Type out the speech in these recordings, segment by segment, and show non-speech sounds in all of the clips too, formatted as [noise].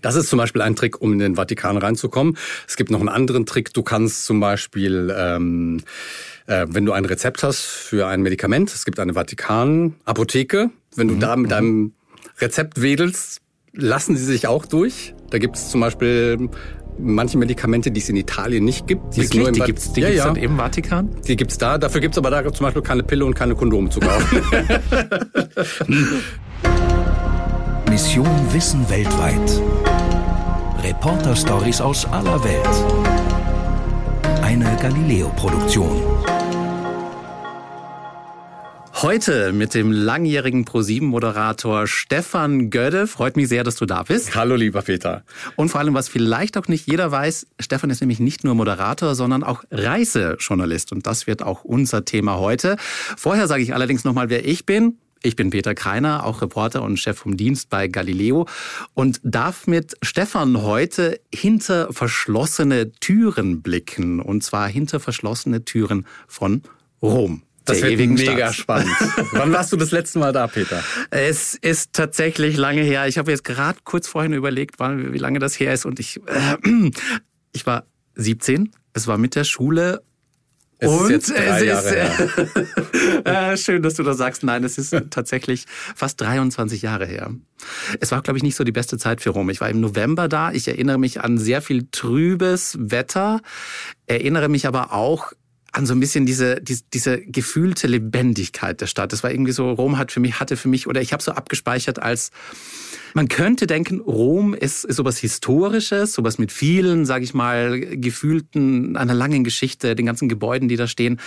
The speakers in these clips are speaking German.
Das ist zum Beispiel ein Trick, um in den Vatikan reinzukommen. Es gibt noch einen anderen Trick. Du kannst zum Beispiel, ähm, äh, wenn du ein Rezept hast für ein Medikament, es gibt eine Vatikan-Apotheke. Wenn du mhm. da mit mhm. deinem Rezept wedelst, lassen sie sich auch durch. Da gibt es zum Beispiel manche Medikamente, die es in Italien nicht gibt. Die, Wirklich? nur im die gibt's, die ja, gibt's ja. dann im Vatikan? Die gibt's da. Dafür gibt's aber da zum Beispiel keine Pille und keine Kondome zu kaufen. [laughs] [laughs] [laughs] Mission Wissen weltweit. Reporter-Stories aus aller Welt. Eine Galileo-Produktion. Heute mit dem langjährigen ProSieben-Moderator Stefan Gödde. Freut mich sehr, dass du da bist. Hallo, lieber Peter. Und vor allem, was vielleicht auch nicht jeder weiß, Stefan ist nämlich nicht nur Moderator, sondern auch Reisejournalist. Und das wird auch unser Thema heute. Vorher sage ich allerdings nochmal, wer ich bin. Ich bin Peter Kreiner, auch Reporter und Chef vom Dienst bei Galileo und darf mit Stefan heute hinter verschlossene Türen blicken. Und zwar hinter verschlossene Türen von Rom. Das wird mega Stadt. spannend. [laughs] Wann warst du das letzte Mal da, Peter? Es ist tatsächlich lange her. Ich habe jetzt gerade kurz vorhin überlegt, wie lange das her ist. Und ich, äh, [clears throat] ich war 17. Es war mit der Schule es und ist jetzt drei es Jahre ist, her. [laughs] schön, dass du das sagst. Nein, es ist [laughs] tatsächlich fast 23 Jahre her. Es war, glaube ich, nicht so die beste Zeit für Rom. Ich war im November da. Ich erinnere mich an sehr viel trübes Wetter, erinnere mich aber auch an so ein bisschen diese, diese, diese gefühlte Lebendigkeit der Stadt. Das war irgendwie so, Rom hat für mich, hatte für mich, oder ich habe so abgespeichert als man könnte denken, Rom ist, ist sowas Historisches, sowas mit vielen, sage ich mal, gefühlten, einer langen Geschichte, den ganzen Gebäuden, die da stehen.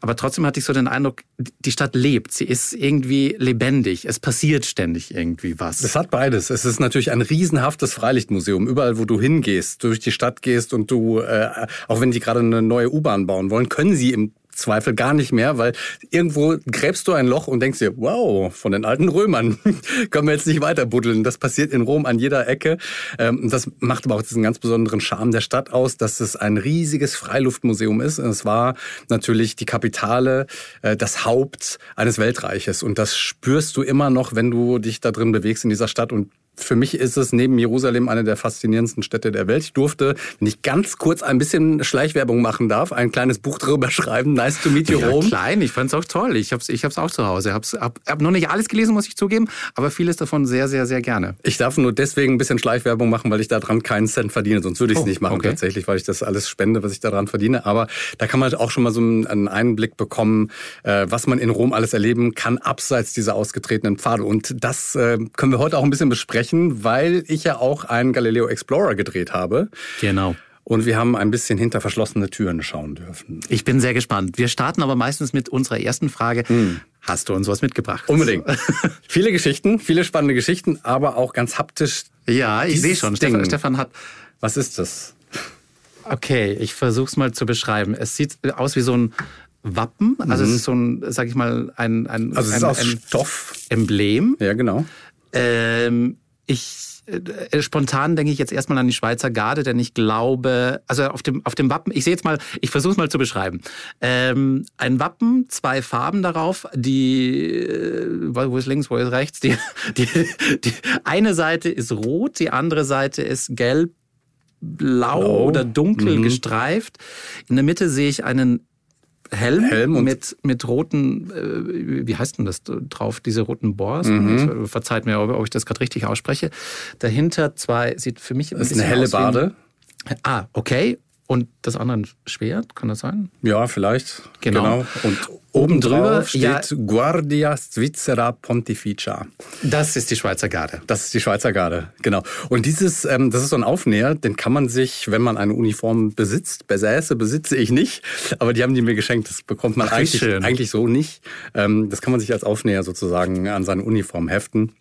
Aber trotzdem hatte ich so den Eindruck, die Stadt lebt. Sie ist irgendwie lebendig. Es passiert ständig irgendwie was. Es hat beides. Es ist natürlich ein riesenhaftes Freilichtmuseum. Überall, wo du hingehst, durch die Stadt gehst und du, äh, auch wenn die gerade eine neue U-Bahn bauen wollen, können sie im Zweifel gar nicht mehr, weil irgendwo gräbst du ein Loch und denkst dir, wow, von den alten Römern [laughs] können wir jetzt nicht weiter buddeln. Das passiert in Rom an jeder Ecke. Ähm, das macht aber auch diesen ganz besonderen Charme der Stadt aus, dass es ein riesiges Freiluftmuseum ist. Es war natürlich die Kapitale, äh, das Haupt eines Weltreiches. Und das spürst du immer noch, wenn du dich da drin bewegst in dieser Stadt. Und für mich ist es neben Jerusalem eine der faszinierendsten Städte der Welt. Ich durfte, wenn ich ganz kurz ein bisschen Schleichwerbung machen darf, ein kleines Buch darüber [laughs] schreiben. Nice to meet you, ja, Rom. klein, ich fand's auch toll. Ich hab's, ich hab's auch zu Hause. Hab's, hab, hab noch nicht alles gelesen, muss ich zugeben, aber vieles davon sehr, sehr, sehr gerne. Ich darf nur deswegen ein bisschen Schleichwerbung machen, weil ich daran keinen Cent verdiene. Sonst würde ich es oh, nicht machen okay. tatsächlich, weil ich das alles spende, was ich daran verdiene. Aber da kann man auch schon mal so einen Einblick bekommen, äh, was man in Rom alles erleben kann, abseits dieser ausgetretenen Pfade. Und das äh, können wir heute auch ein bisschen besprechen, weil ich ja auch einen Galileo Explorer gedreht habe. Genau. Und wir haben ein bisschen hinter verschlossene Türen schauen dürfen. Ich bin sehr gespannt. Wir starten aber meistens mit unserer ersten Frage. Hm. Hast du uns was mitgebracht? Unbedingt. [laughs] viele Geschichten, viele spannende Geschichten, aber auch ganz haptisch. Ja, ich sehe schon. Stefan, Stefan hat. Was ist das? Okay, ich versuche es mal zu beschreiben. Es sieht aus wie so ein Wappen. Also mhm. es ist so ein, sag ich mal, ein, ein, also es ein, ist aus ein Stoff. Emblem. Ja, genau. Ähm, ich äh, spontan denke ich jetzt erstmal an die Schweizer Garde, denn ich glaube, also auf dem, auf dem Wappen, ich sehe jetzt mal, ich versuche es mal zu beschreiben. Ähm, ein Wappen, zwei Farben darauf, die, äh, wo ist links, wo ist rechts? Die, [laughs] die, die eine Seite ist rot, die andere Seite ist gelb, blau Blau. oder dunkel mhm. gestreift. In der Mitte sehe ich einen Helm, Helm mit, mit roten, äh, wie heißt denn das drauf, diese roten Bohrs? Mhm. Verzeiht mir, ob ich das gerade richtig ausspreche. Dahinter zwei, sieht für mich ein das ist eine helle Bade. ah, okay. Und das andere Schwert, kann das sein? Ja, vielleicht. Genau. genau. Und oben drüber steht ja, Guardia Svizzera Pontificia. Das ist die Schweizer Garde. Das ist die Schweizer Garde, genau. Und dieses, ähm, das ist so ein Aufnäher, den kann man sich, wenn man eine Uniform besitzt, besäße, besitze ich nicht, aber die haben die mir geschenkt. Das bekommt man Ach, eigentlich, eigentlich so nicht. Ähm, das kann man sich als Aufnäher sozusagen an seine Uniform heften.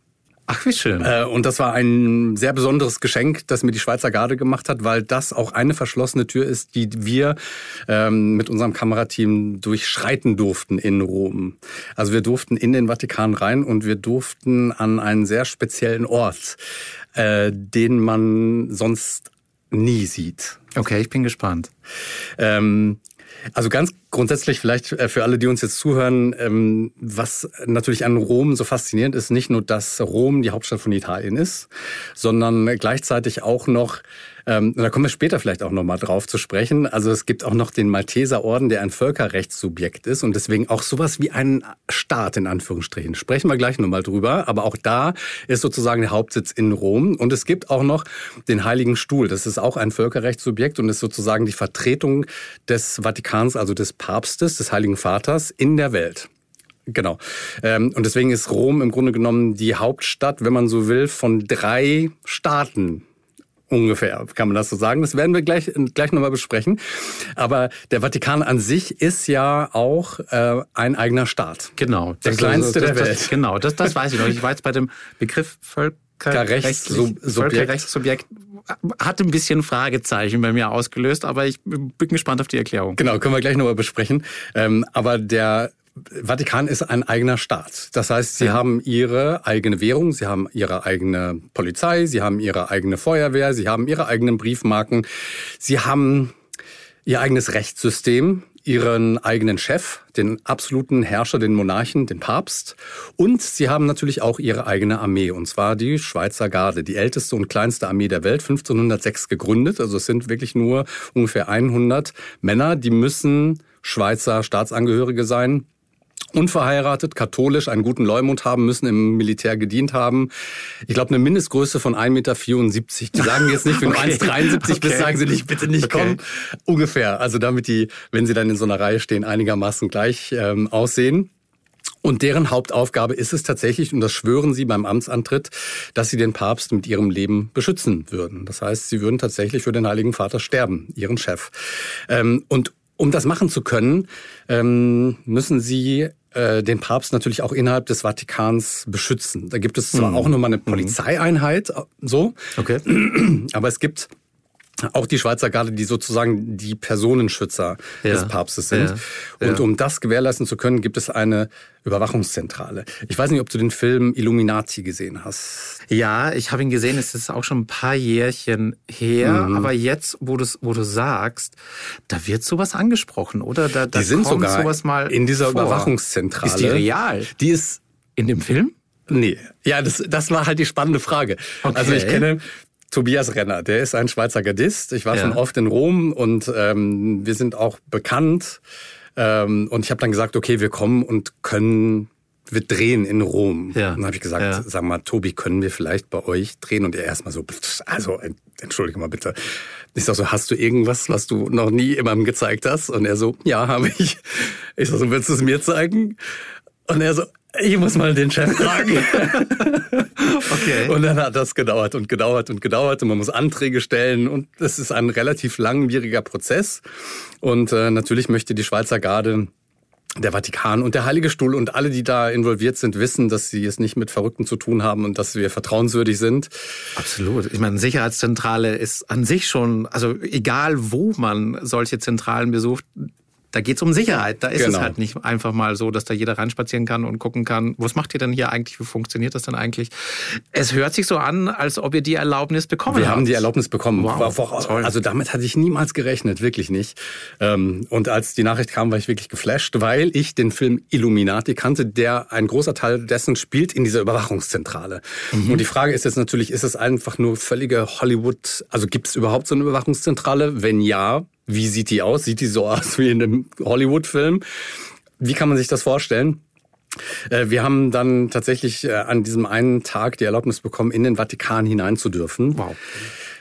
Ach, wie schön. Äh, und das war ein sehr besonderes Geschenk, das mir die Schweizer Garde gemacht hat, weil das auch eine verschlossene Tür ist, die wir ähm, mit unserem Kamerateam durchschreiten durften in Rom. Also wir durften in den Vatikan rein und wir durften an einen sehr speziellen Ort, äh, den man sonst nie sieht. Okay, ich bin gespannt. Ähm, also ganz grundsätzlich vielleicht äh, für alle, die uns jetzt zuhören, ähm, was natürlich an Rom so faszinierend ist, nicht nur, dass Rom die Hauptstadt von Italien ist, sondern gleichzeitig auch noch ähm, da kommen wir später vielleicht auch nochmal drauf zu sprechen. Also es gibt auch noch den Malteserorden, der ein Völkerrechtssubjekt ist und deswegen auch sowas wie ein Staat in Anführungsstrichen. Sprechen wir gleich nochmal drüber. Aber auch da ist sozusagen der Hauptsitz in Rom. Und es gibt auch noch den Heiligen Stuhl. Das ist auch ein Völkerrechtssubjekt und ist sozusagen die Vertretung des Vatikans, also des Papstes, des Heiligen Vaters in der Welt. Genau. Ähm, und deswegen ist Rom im Grunde genommen die Hauptstadt, wenn man so will, von drei Staaten Ungefähr, kann man das so sagen. Das werden wir gleich, gleich nochmal besprechen. Aber der Vatikan an sich ist ja auch äh, ein eigener Staat. Genau. Der kleinste das, der Welt. Das, genau, das, das weiß ich noch. Ich war jetzt bei dem Begriff Völkerrechtssubjekt. Völkerrechtssubjekt hat ein bisschen Fragezeichen bei mir ausgelöst, aber ich bin gespannt auf die Erklärung. Genau, können wir gleich nochmal besprechen. Ähm, aber der Vatikan ist ein eigener Staat. Das heißt, sie ja. haben ihre eigene Währung, sie haben ihre eigene Polizei, sie haben ihre eigene Feuerwehr, sie haben ihre eigenen Briefmarken, sie haben ihr eigenes Rechtssystem, ihren eigenen Chef, den absoluten Herrscher, den Monarchen, den Papst. Und sie haben natürlich auch ihre eigene Armee, und zwar die Schweizer Garde, die älteste und kleinste Armee der Welt, 1506 gegründet. Also es sind wirklich nur ungefähr 100 Männer, die müssen Schweizer Staatsangehörige sein unverheiratet, katholisch, einen guten Leumund haben müssen, im Militär gedient haben. Ich glaube, eine Mindestgröße von 1,74 Meter. Die sagen jetzt nicht, wenn [laughs] okay. du 1,73 okay. bist, sagen sie nicht, bitte nicht okay. kommen. Ungefähr. Also damit die, wenn sie dann in so einer Reihe stehen, einigermaßen gleich ähm, aussehen. Und deren Hauptaufgabe ist es tatsächlich, und das schwören sie beim Amtsantritt, dass sie den Papst mit ihrem Leben beschützen würden. Das heißt, sie würden tatsächlich für den Heiligen Vater sterben, ihren Chef. Ähm, und um das machen zu können, ähm, müssen sie den Papst natürlich auch innerhalb des Vatikans beschützen. Da gibt es zwar mhm. auch nochmal eine mhm. Polizeieinheit, so, okay. aber es gibt auch die Schweizer Garde, die sozusagen die Personenschützer ja. des Papstes sind. Ja. Und ja. um das gewährleisten zu können, gibt es eine Überwachungszentrale. Ich weiß nicht, ob du den Film Illuminati gesehen hast. Ja, ich habe ihn gesehen. Es ist auch schon ein paar Jährchen her. Mhm. Aber jetzt, wo du wo du sagst, da wird sowas angesprochen, oder? Da, da die sind kommt sogar sowas mal in dieser vor. Überwachungszentrale. Ist die real? Die ist in dem Film? Nee. Ja, das, das war halt die spannende Frage. Okay. Also ich kenne Tobias Renner, der ist ein Schweizer Gardist. Ich war ja. schon oft in Rom und ähm, wir sind auch bekannt. Ähm, und ich habe dann gesagt, okay, wir kommen und können, wir drehen in Rom. Ja. Und dann habe ich gesagt, ja. sag mal, Tobi, können wir vielleicht bei euch drehen? Und er erstmal so, also entschuldige mal bitte. Ich sag so, hast du irgendwas, was du noch nie jemandem gezeigt hast? Und er so, ja, habe ich. Ich sag so, willst du es mir zeigen? Und er so, ich muss mal den Chef fragen. [laughs] okay. Und dann hat das gedauert und gedauert und gedauert und man muss Anträge stellen und es ist ein relativ langwieriger Prozess. Und äh, natürlich möchte die Schweizer Garde der Vatikan und der Heilige Stuhl und alle, die da involviert sind, wissen, dass sie es nicht mit Verrückten zu tun haben und dass wir vertrauenswürdig sind. Absolut. Ich meine, Sicherheitszentrale ist an sich schon, also egal wo man solche Zentralen besucht, da geht's um Sicherheit. Da ist genau. es halt nicht einfach mal so, dass da jeder reinspazieren kann und gucken kann, was macht ihr denn hier eigentlich, wie funktioniert das denn eigentlich? Es hört sich so an, als ob ihr die Erlaubnis bekommen Wir habt. haben die Erlaubnis bekommen. Wow, War, also damit hatte ich niemals gerechnet, wirklich nicht. Ähm, und als die Nachricht kam, war ich wirklich geflasht, weil ich den Film Illuminati kannte, der ein großer Teil dessen spielt in dieser Überwachungszentrale. Mhm. Und die Frage ist jetzt natürlich, ist es einfach nur völlige Hollywood, also gibt es überhaupt so eine Überwachungszentrale? Wenn ja, wie sieht die aus? Sieht die so aus wie in einem Hollywood-Film? Wie kann man sich das vorstellen? Äh, wir haben dann tatsächlich äh, an diesem einen Tag die Erlaubnis bekommen, in den Vatikan hinein zu dürfen. Wow.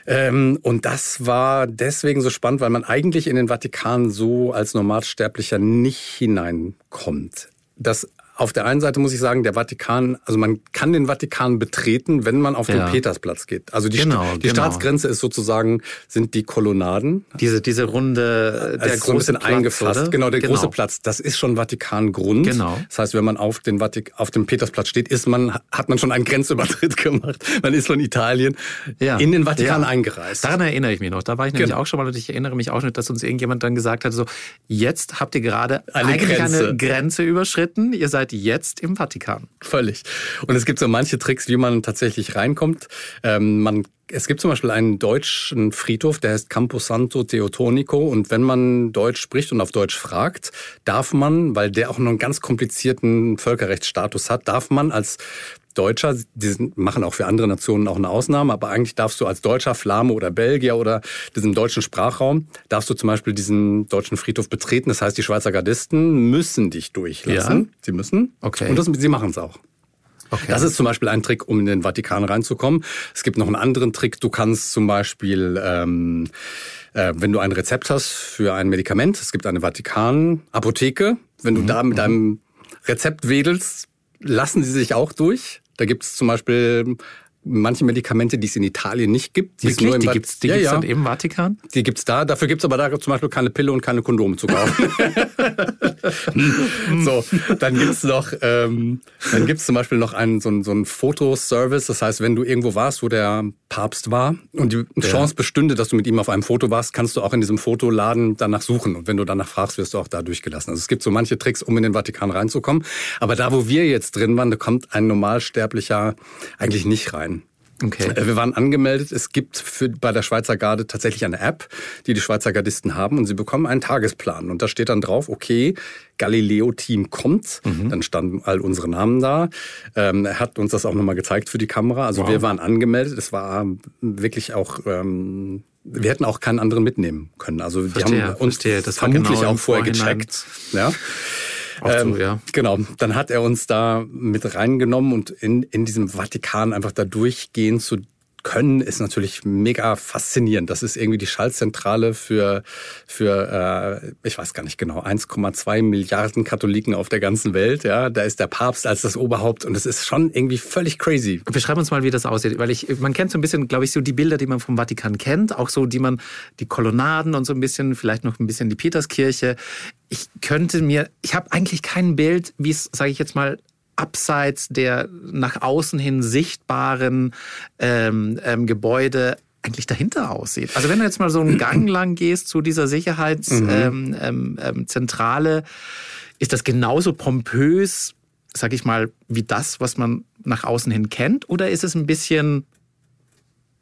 Ähm, und das war deswegen so spannend, weil man eigentlich in den Vatikan so als Normalsterblicher nicht hineinkommt. Das auf der einen Seite muss ich sagen, der Vatikan, also man kann den Vatikan betreten, wenn man auf ja. den Petersplatz geht. Also die, genau, St die genau. Staatsgrenze ist sozusagen, sind die Kolonnaden. Diese, diese runde, der also große so ein bisschen Platz, eingefasst. Oder? Genau, der genau. große Platz. Das ist schon Vatikangrund. Genau. Das heißt, wenn man auf, den Vatik auf dem Petersplatz steht, ist man, hat man schon einen Grenzübertritt [laughs] gemacht. Man ist von Italien ja. in den Vatikan ja. eingereist. Daran erinnere ich mich noch. Da war ich nämlich genau. auch schon mal und ich erinnere mich auch nicht, dass uns irgendjemand dann gesagt hat, so, jetzt habt ihr gerade eine eigentlich Grenze. eine Grenze überschritten. Ihr seid seid jetzt im Vatikan. Völlig. Und es gibt so manche Tricks, wie man tatsächlich reinkommt. Ähm, man es gibt zum Beispiel einen deutschen Friedhof, der heißt Camposanto Teotonico. Und wenn man Deutsch spricht und auf Deutsch fragt, darf man, weil der auch noch einen ganz komplizierten Völkerrechtsstatus hat, darf man als Deutscher, die machen auch für andere Nationen auch eine Ausnahme, aber eigentlich darfst du als Deutscher, Flame oder Belgier oder diesem deutschen Sprachraum, darfst du zum Beispiel diesen deutschen Friedhof betreten. Das heißt, die Schweizer Gardisten müssen dich durchlassen. Ja? Sie müssen. Okay. Und das, sie machen es auch. Okay. Das ist zum Beispiel ein Trick, um in den Vatikan reinzukommen. Es gibt noch einen anderen Trick. Du kannst zum Beispiel, ähm, äh, wenn du ein Rezept hast für ein Medikament, es gibt eine Vatikan-Apotheke. Wenn du mhm. da mit mhm. deinem Rezept wedelst, lassen sie sich auch durch. Da gibt es zum Beispiel manche Medikamente, die es in Italien nicht gibt. Die, Wirklich? nur im die gibt's, die ja, ja. dann im Vatikan? Die gibt's da. Dafür gibt's aber da zum Beispiel keine Pille und keine Kondome zu kaufen. [laughs] so, dann gibt's noch, ähm, dann gibt's zum Beispiel noch einen so einen, so einen Fotoservice. Das heißt, wenn du irgendwo warst, wo der Papst war und die ja. Chance bestünde, dass du mit ihm auf einem Foto warst, kannst du auch in diesem Fotoladen danach suchen. Und wenn du danach fragst, wirst du auch da durchgelassen. Also es gibt so manche Tricks, um in den Vatikan reinzukommen. Aber da, wo wir jetzt drin waren, da kommt ein Normalsterblicher eigentlich nicht rein. Okay. Äh, wir waren angemeldet. Es gibt für, bei der Schweizer Garde tatsächlich eine App, die die Schweizer Gardisten haben und sie bekommen einen Tagesplan. Und da steht dann drauf, okay, Galileo-Team kommt. Mhm. Dann standen all unsere Namen da. Ähm, er hat uns das auch nochmal gezeigt für die Kamera. Also wow. wir waren angemeldet. Es war wirklich auch... Ähm, wir hätten auch keinen anderen mitnehmen können. Also die verstehe, haben uns verstehe. Das vermutlich genau auch vorher gecheckt. Ja. Ähm, so, ja. Genau, dann hat er uns da mit reingenommen und in, in diesem Vatikan einfach da durchgehen zu können, ist natürlich mega faszinierend. Das ist irgendwie die Schaltzentrale für, für äh, ich weiß gar nicht genau, 1,2 Milliarden Katholiken auf der ganzen Welt. Ja, Da ist der Papst als das Oberhaupt und es ist schon irgendwie völlig crazy. Beschreib uns mal, wie das aussieht, weil ich, man kennt so ein bisschen, glaube ich, so die Bilder, die man vom Vatikan kennt, auch so, die man, die Kolonnaden und so ein bisschen, vielleicht noch ein bisschen die Peterskirche. Ich könnte mir, ich habe eigentlich kein Bild, wie es, sage ich jetzt mal, abseits der nach außen hin sichtbaren ähm, ähm, Gebäude eigentlich dahinter aussieht. Also wenn du jetzt mal so einen [clears throat] Gang lang gehst zu dieser Sicherheitszentrale, mhm. ähm, ähm, ähm ist das genauso pompös, sag ich mal, wie das, was man nach außen hin kennt? Oder ist es ein bisschen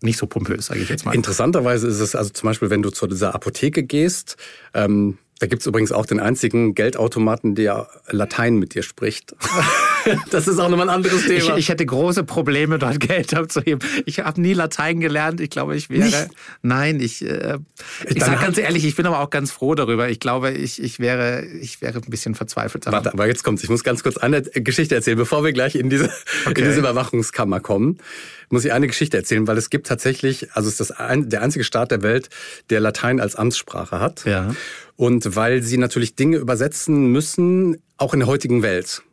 nicht so pompös, sage ich jetzt mal? Interessanterweise ist es also zum Beispiel, wenn du zu dieser Apotheke gehst, ähm, da gibt's übrigens auch den einzigen Geldautomaten, der Latein mit dir spricht. [laughs] [laughs] das ist auch nochmal ein anderes Thema. Ich, ich, hätte große Probleme, dort Geld abzuheben. Ich habe nie Latein gelernt. Ich glaube, ich wäre. Nicht? Nein, ich, äh, ich sage ganz ehrlich, ich bin aber auch ganz froh darüber. Ich glaube, ich, ich, wäre, ich wäre ein bisschen verzweifelt. Daran. Warte, aber jetzt kommt's. Ich muss ganz kurz eine Geschichte erzählen, bevor wir gleich in diese, okay. in diese Überwachungskammer kommen. Muss ich eine Geschichte erzählen, weil es gibt tatsächlich, also es ist das ein, der einzige Staat der Welt, der Latein als Amtssprache hat. Ja. Und weil sie natürlich Dinge übersetzen müssen, auch in der heutigen Welt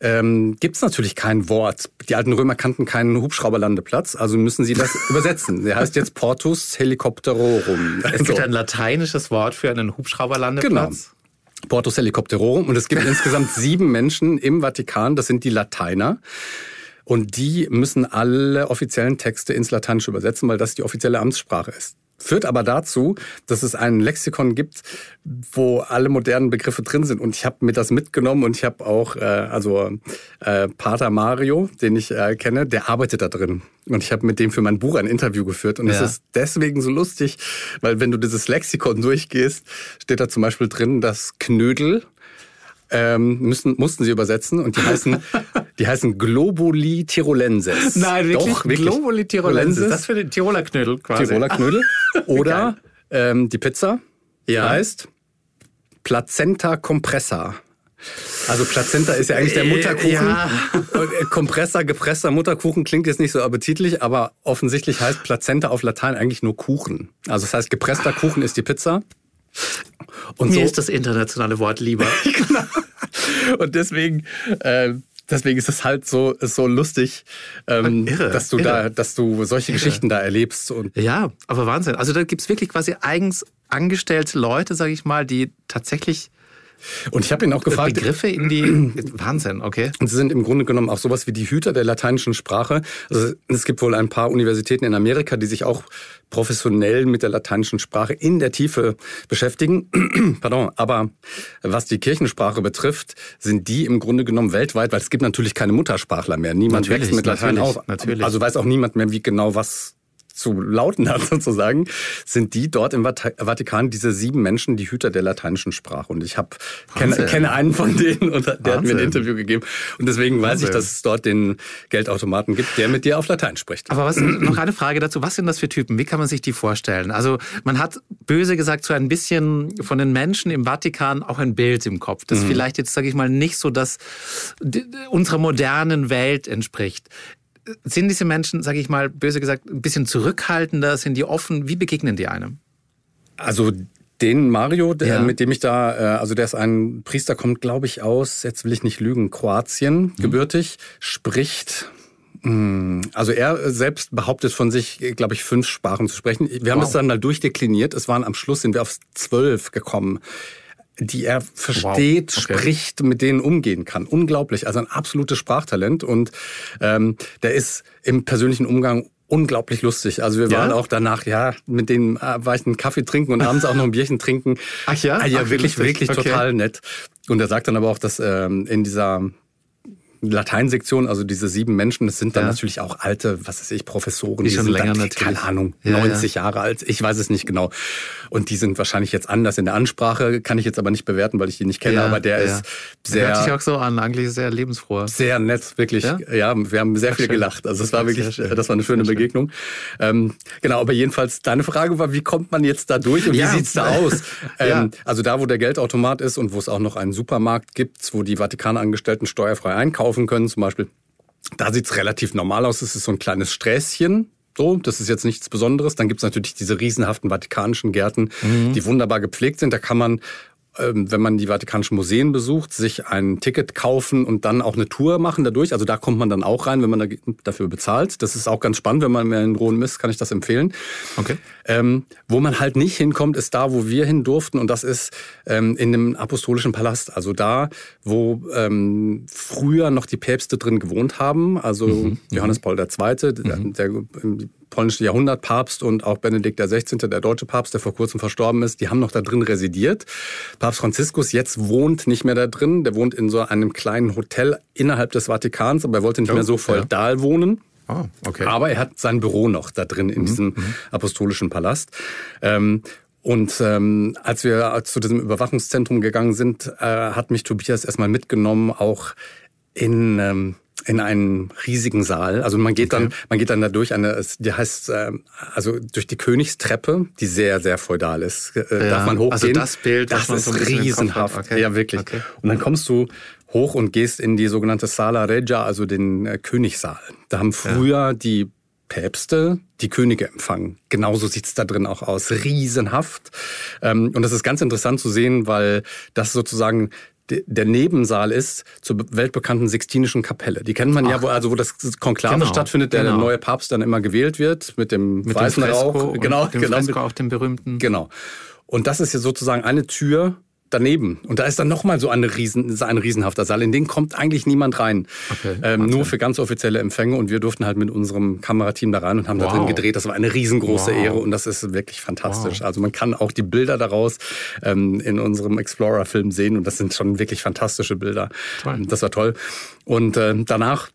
ähm, gibt es natürlich kein Wort. Die alten Römer kannten keinen Hubschrauberlandeplatz, also müssen sie das [laughs] übersetzen. Der heißt jetzt Portus Helicopterorum. Es gibt ein lateinisches Wort für einen Hubschrauberlandeplatz. Genau. Portus Helicopterorum. Und es gibt [laughs] insgesamt sieben Menschen im Vatikan, das sind die Lateiner. Und die müssen alle offiziellen Texte ins Lateinische übersetzen, weil das die offizielle Amtssprache ist. Führt aber dazu, dass es ein Lexikon gibt, wo alle modernen Begriffe drin sind. Und ich habe mir das mitgenommen und ich habe auch, äh, also äh, Pater Mario, den ich äh, kenne, der arbeitet da drin. Und ich habe mit dem für mein Buch ein Interview geführt. Und ja. es ist deswegen so lustig, weil wenn du dieses Lexikon durchgehst, steht da zum Beispiel drin, dass Knödel ähm, müssen, mussten sie übersetzen und die heißen, [laughs] die heißen Globuli Tirolenses. [laughs] Nein, wirklich? Doch, wirklich. Globuli Tirolenses. Das für den Tiroler Knödel quasi. Tiroler Knödel. [laughs] Oder ähm, die Pizza ja. heißt Plazenta Compressa. Also Plazenta ist ja eigentlich der äh, Mutterkuchen. Ja. [laughs] Äh, Kompressor, gepresster Mutterkuchen klingt jetzt nicht so appetitlich, aber offensichtlich heißt Plazenta auf Latein eigentlich nur Kuchen. Also das heißt, gepresster Kuchen ist die Pizza. Und Mir so, ist das internationale Wort lieber. genau. Und deswegen, äh, deswegen ist es halt so, ist so lustig, ähm, irre, dass du irre. da, dass du solche irre. Geschichten da erlebst. Und ja, aber Wahnsinn. Also da gibt's wirklich quasi eigens angestellte Leute, sage ich mal, die tatsächlich und ich habe ihn auch gefragt. Begriffe in die [clears throat] Wahnsinn, okay. Und sie sind im Grunde genommen auch sowas wie die Hüter der lateinischen Sprache. Also es gibt wohl ein paar Universitäten in Amerika, die sich auch professionell mit der lateinischen Sprache in der Tiefe beschäftigen. [clears throat] Pardon, aber was die Kirchensprache betrifft, sind die im Grunde genommen weltweit, weil es gibt natürlich keine Muttersprachler mehr. Niemand natürlich, wächst mit Latein auf. Natürlich. Also weiß auch niemand mehr, wie genau was zu lauten hat [laughs] sozusagen, sind die dort im Vatikan diese sieben Menschen, die Hüter der lateinischen Sprache. Und ich habe kenne, kenne einen von denen und der Wahnsinn. hat mir ein Interview gegeben. Und deswegen Wahnsinn. weiß ich, dass es dort den Geldautomaten gibt, der mit dir auf Latein spricht. Aber was, noch eine Frage dazu. Was sind das für Typen? Wie kann man sich die vorstellen? Also man hat böse gesagt so ein bisschen von den Menschen im Vatikan auch ein Bild im Kopf, das mhm. vielleicht jetzt, sage ich mal, nicht so das unserer modernen Welt entspricht. Sind diese Menschen, sage ich mal, böse gesagt, ein bisschen zurückhaltender? Sind die offen? Wie begegnen die einem? Also den Mario, der, ja. mit dem ich da, äh, also der ist ein Priester, kommt, glaube ich, aus, jetzt will ich nicht lügen, Kroatien, mhm. gebürtig, spricht hm, also er selbst behauptet von sich, glaube ich, fünf Sprachen zu sprechen. Wir haben wow. das dann mal durchdekliniert. Es waren am Schluss sind wir auf zwölf gekommen die er versteht, wow. okay. spricht, mit denen umgehen kann. Unglaublich. Also ein absolutes Sprachtalent. Und ähm, der ist im persönlichen Umgang unglaublich lustig. Also wir waren ja? auch danach, ja, mit denen äh, war ich einen Kaffee trinken und abends auch noch ein Bierchen trinken. Ach ja? Ah, ja, Ach, wirklich, lustig. wirklich okay. total nett. Und er sagt dann aber auch, dass ähm, in dieser Lateinsektion, also diese sieben Menschen, das sind dann ja. natürlich auch alte, was weiß ich, Professoren, die, die schon sind länger dann, natürlich. keine Ahnung, ja, 90 ja. Jahre alt, ich weiß es nicht genau. Und die sind wahrscheinlich jetzt anders in der Ansprache, kann ich jetzt aber nicht bewerten, weil ich die nicht kenne, aber der ist sehr... Hört sich auch so an, eigentlich sehr lebensfroh. Sehr nett, wirklich. Ja, wir haben sehr Ach, viel schön. gelacht. Also es war wirklich, das war eine schöne Begegnung. Ähm, genau, aber jedenfalls, deine Frage war, wie kommt man jetzt da durch und wie sieht's da aus? [laughs] ähm, also da, wo der Geldautomat ist und wo es auch noch einen Supermarkt gibt, wo die Vatikanangestellten steuerfrei einkaufen können, zum Beispiel, da sieht's relativ normal aus. Es ist so ein kleines Sträßchen, so, das ist jetzt nichts Besonderes. Dann gibt's natürlich diese riesenhaften vatikanischen Gärten, mhm. die wunderbar gepflegt sind. Da kann man wenn man die Vatikanischen Museen besucht, sich ein Ticket kaufen und dann auch eine Tour machen dadurch. Also da kommt man dann auch rein, wenn man dafür bezahlt. Das ist auch ganz spannend, wenn man mehr in Rom ist, kann ich das empfehlen. Okay. Ähm, wo man halt nicht hinkommt, ist da, wo wir hin durften und das ist ähm, in dem apostolischen Palast. Also da, wo ähm, früher noch die Päpste drin gewohnt haben. Also mhm. Johannes Paul II., mhm. der, der polnische Jahrhundertpapst und auch Benedikt XVI., der deutsche Papst, der vor kurzem verstorben ist, die haben noch da drin residiert. Papst Franziskus jetzt wohnt nicht mehr da drin. Der wohnt in so einem kleinen Hotel innerhalb des Vatikans, aber er wollte nicht oh, mehr so feudal ja. wohnen. Oh, okay. Aber er hat sein Büro noch da drin in mhm, diesem mhm. apostolischen Palast. Ähm, und ähm, als wir zu diesem Überwachungszentrum gegangen sind, äh, hat mich Tobias erstmal mitgenommen, auch in ähm, in einen riesigen Saal. Also man geht okay. dann, man geht dann da durch eine, die heißt, äh, also durch die Königstreppe, die sehr, sehr feudal ist. Äh, ja. Darf man hochgehen? Also das Bild, das ist so riesenhaft. Okay. Ja, wirklich. Okay. Und dann kommst du hoch und gehst in die sogenannte Sala Regia, also den äh, Königssaal. Da haben früher ja. die Päpste die Könige empfangen. Genauso sieht's da drin auch aus. Riesenhaft. Ähm, und das ist ganz interessant zu sehen, weil das sozusagen der Nebensaal ist zur weltbekannten Sixtinischen Kapelle. Die kennt man Ach, ja, wo, also wo das Konklave genau, stattfindet, der genau. neue Papst dann immer gewählt wird mit dem mit weißen dem Rauch. Genau, dem genau. Fresko auf dem berühmten. Genau. Und das ist ja sozusagen eine Tür daneben. Und da ist dann nochmal so eine riesen, ein riesenhafter Saal. In den kommt eigentlich niemand rein. Okay, ähm, nur für ganz offizielle Empfänge. Und wir durften halt mit unserem Kamerateam da rein und haben wow. da drin gedreht. Das war eine riesengroße wow. Ehre und das ist wirklich fantastisch. Wow. Also man kann auch die Bilder daraus ähm, in unserem Explorer-Film sehen und das sind schon wirklich fantastische Bilder. Toll. Das war toll. Und äh, danach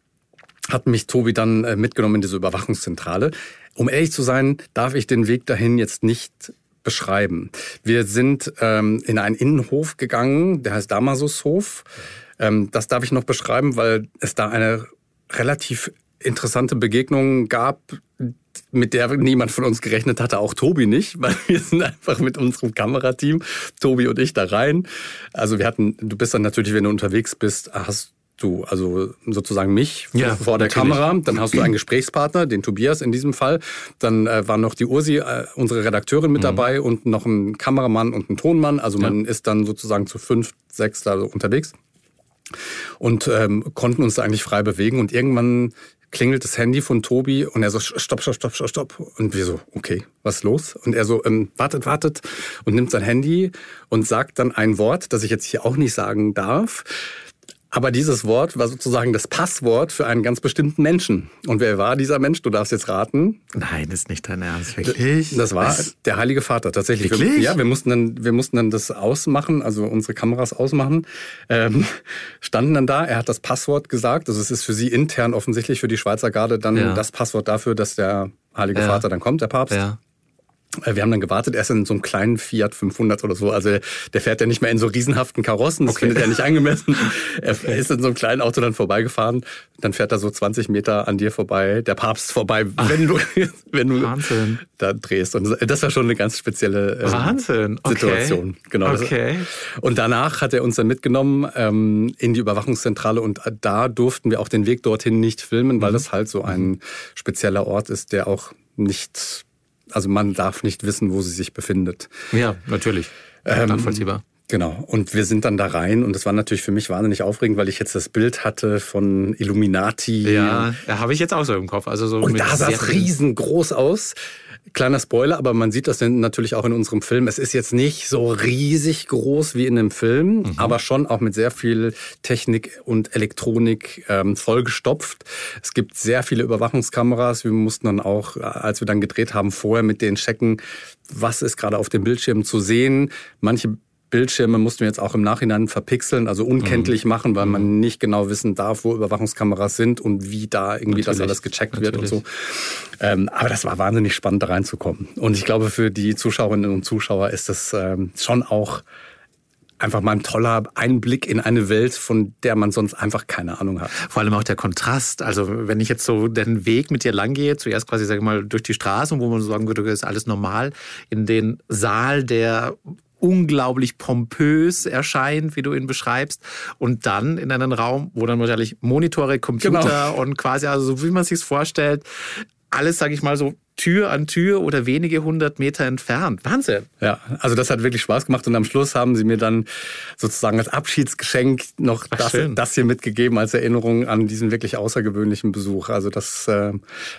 hat mich Tobi dann äh, mitgenommen in diese Überwachungszentrale. Um ehrlich zu sein, darf ich den Weg dahin jetzt nicht beschreiben. Wir sind ähm, in einen Innenhof gegangen, der heißt Damasushof. Ähm, das darf ich noch beschreiben, weil es da eine relativ interessante Begegnung gab, mit der niemand von uns gerechnet hatte, auch Tobi nicht, [laughs] weil wir sind einfach mit unserem Kamerateam, Tobi und ich, da rein. Also wir hatten, du bist dann natürlich, wenn du unterwegs bist, hast du also sozusagen mich ja, vor der natürlich. Kamera, dann hast du einen Gesprächspartner, den Tobias in diesem Fall, dann äh, war noch die Ursi, äh, unsere Redakteurin mit mhm. dabei und noch ein Kameramann und ein Tonmann, also man ja. ist dann sozusagen zu fünf, sechs da unterwegs und ähm, konnten uns da eigentlich frei bewegen und irgendwann klingelt das Handy von Tobi und er so, stopp, stopp, stopp, stopp, stopp. Und wir so, okay, was ist los? Und er so, ähm, wartet, wartet und nimmt sein Handy und sagt dann ein Wort, das ich jetzt hier auch nicht sagen darf. Aber dieses Wort war sozusagen das Passwort für einen ganz bestimmten Menschen. Und wer war dieser Mensch? Du darfst jetzt raten. Nein, ist nicht dein Ernst, wirklich? Das war Was? der Heilige Vater, tatsächlich. Wirklich? Wir, ja, wir mussten, dann, wir mussten dann das ausmachen, also unsere Kameras ausmachen, ähm, [laughs] standen dann da. Er hat das Passwort gesagt. Also es ist für sie intern offensichtlich für die Schweizer Garde dann ja. das Passwort dafür, dass der Heilige ja. Vater dann kommt, der Papst. Ja. Äh, wir haben dann gewartet, er ist in so einem kleinen Fiat 500 oder so. Also der fährt ja nicht mehr in so riesenhaften Karossen, das okay. findet er nicht angemessen. [laughs] Er ist in so einem kleinen Auto dann vorbeigefahren. Dann fährt er so 20 Meter an dir vorbei, der Papst vorbei, wenn du, [laughs] wenn du Wahnsinn. da drehst. Und das war schon eine ganz spezielle ähm, Wahnsinn. Okay. Situation. Genau. Okay. Und danach hat er uns dann mitgenommen ähm, in die Überwachungszentrale und da durften wir auch den Weg dorthin nicht filmen, weil mhm. das halt so ein spezieller Ort ist, der auch nicht also man darf nicht wissen, wo sie sich befindet. Ja, natürlich. Ähm, Nachvollziehbar. Genau. Und wir sind dann da rein und das war natürlich für mich wahnsinnig aufregend, weil ich jetzt das Bild hatte von Illuminati. Ja, ja habe ich jetzt auch so im Kopf. Also so und da sah es riesengroß aus. Kleiner Spoiler, aber man sieht das natürlich auch in unserem Film. Es ist jetzt nicht so riesig groß wie in einem Film, mhm. aber schon auch mit sehr viel Technik und Elektronik ähm, vollgestopft. Es gibt sehr viele Überwachungskameras. Wir mussten dann auch, als wir dann gedreht haben, vorher mit denen checken, was ist gerade auf dem Bildschirm zu sehen. Manche Bildschirme mussten wir jetzt auch im Nachhinein verpixeln, also unkenntlich mhm. machen, weil man mhm. nicht genau wissen darf, wo Überwachungskameras sind und wie da irgendwie Natürlich. das alles gecheckt Natürlich. wird und so. Ähm, aber das war wahnsinnig spannend, da reinzukommen. Und ich glaube, für die Zuschauerinnen und Zuschauer ist das ähm, schon auch einfach mal ein toller Einblick in eine Welt, von der man sonst einfach keine Ahnung hat. Vor allem auch der Kontrast. Also wenn ich jetzt so den Weg mit dir lang gehe, zuerst quasi, sag ich mal, durch die Straßen, wo man sagen würde, ist alles normal, in den Saal der unglaublich pompös erscheint, wie du ihn beschreibst. Und dann in einen Raum, wo dann wahrscheinlich Monitore, Computer genau. und quasi, also so wie man sich vorstellt, alles, sage ich mal, so Tür an Tür oder wenige hundert Meter entfernt. Wahnsinn. Ja, also das hat wirklich Spaß gemacht und am Schluss haben sie mir dann sozusagen als Abschiedsgeschenk noch das, das, hier mitgegeben als Erinnerung an diesen wirklich außergewöhnlichen Besuch. Also das, äh,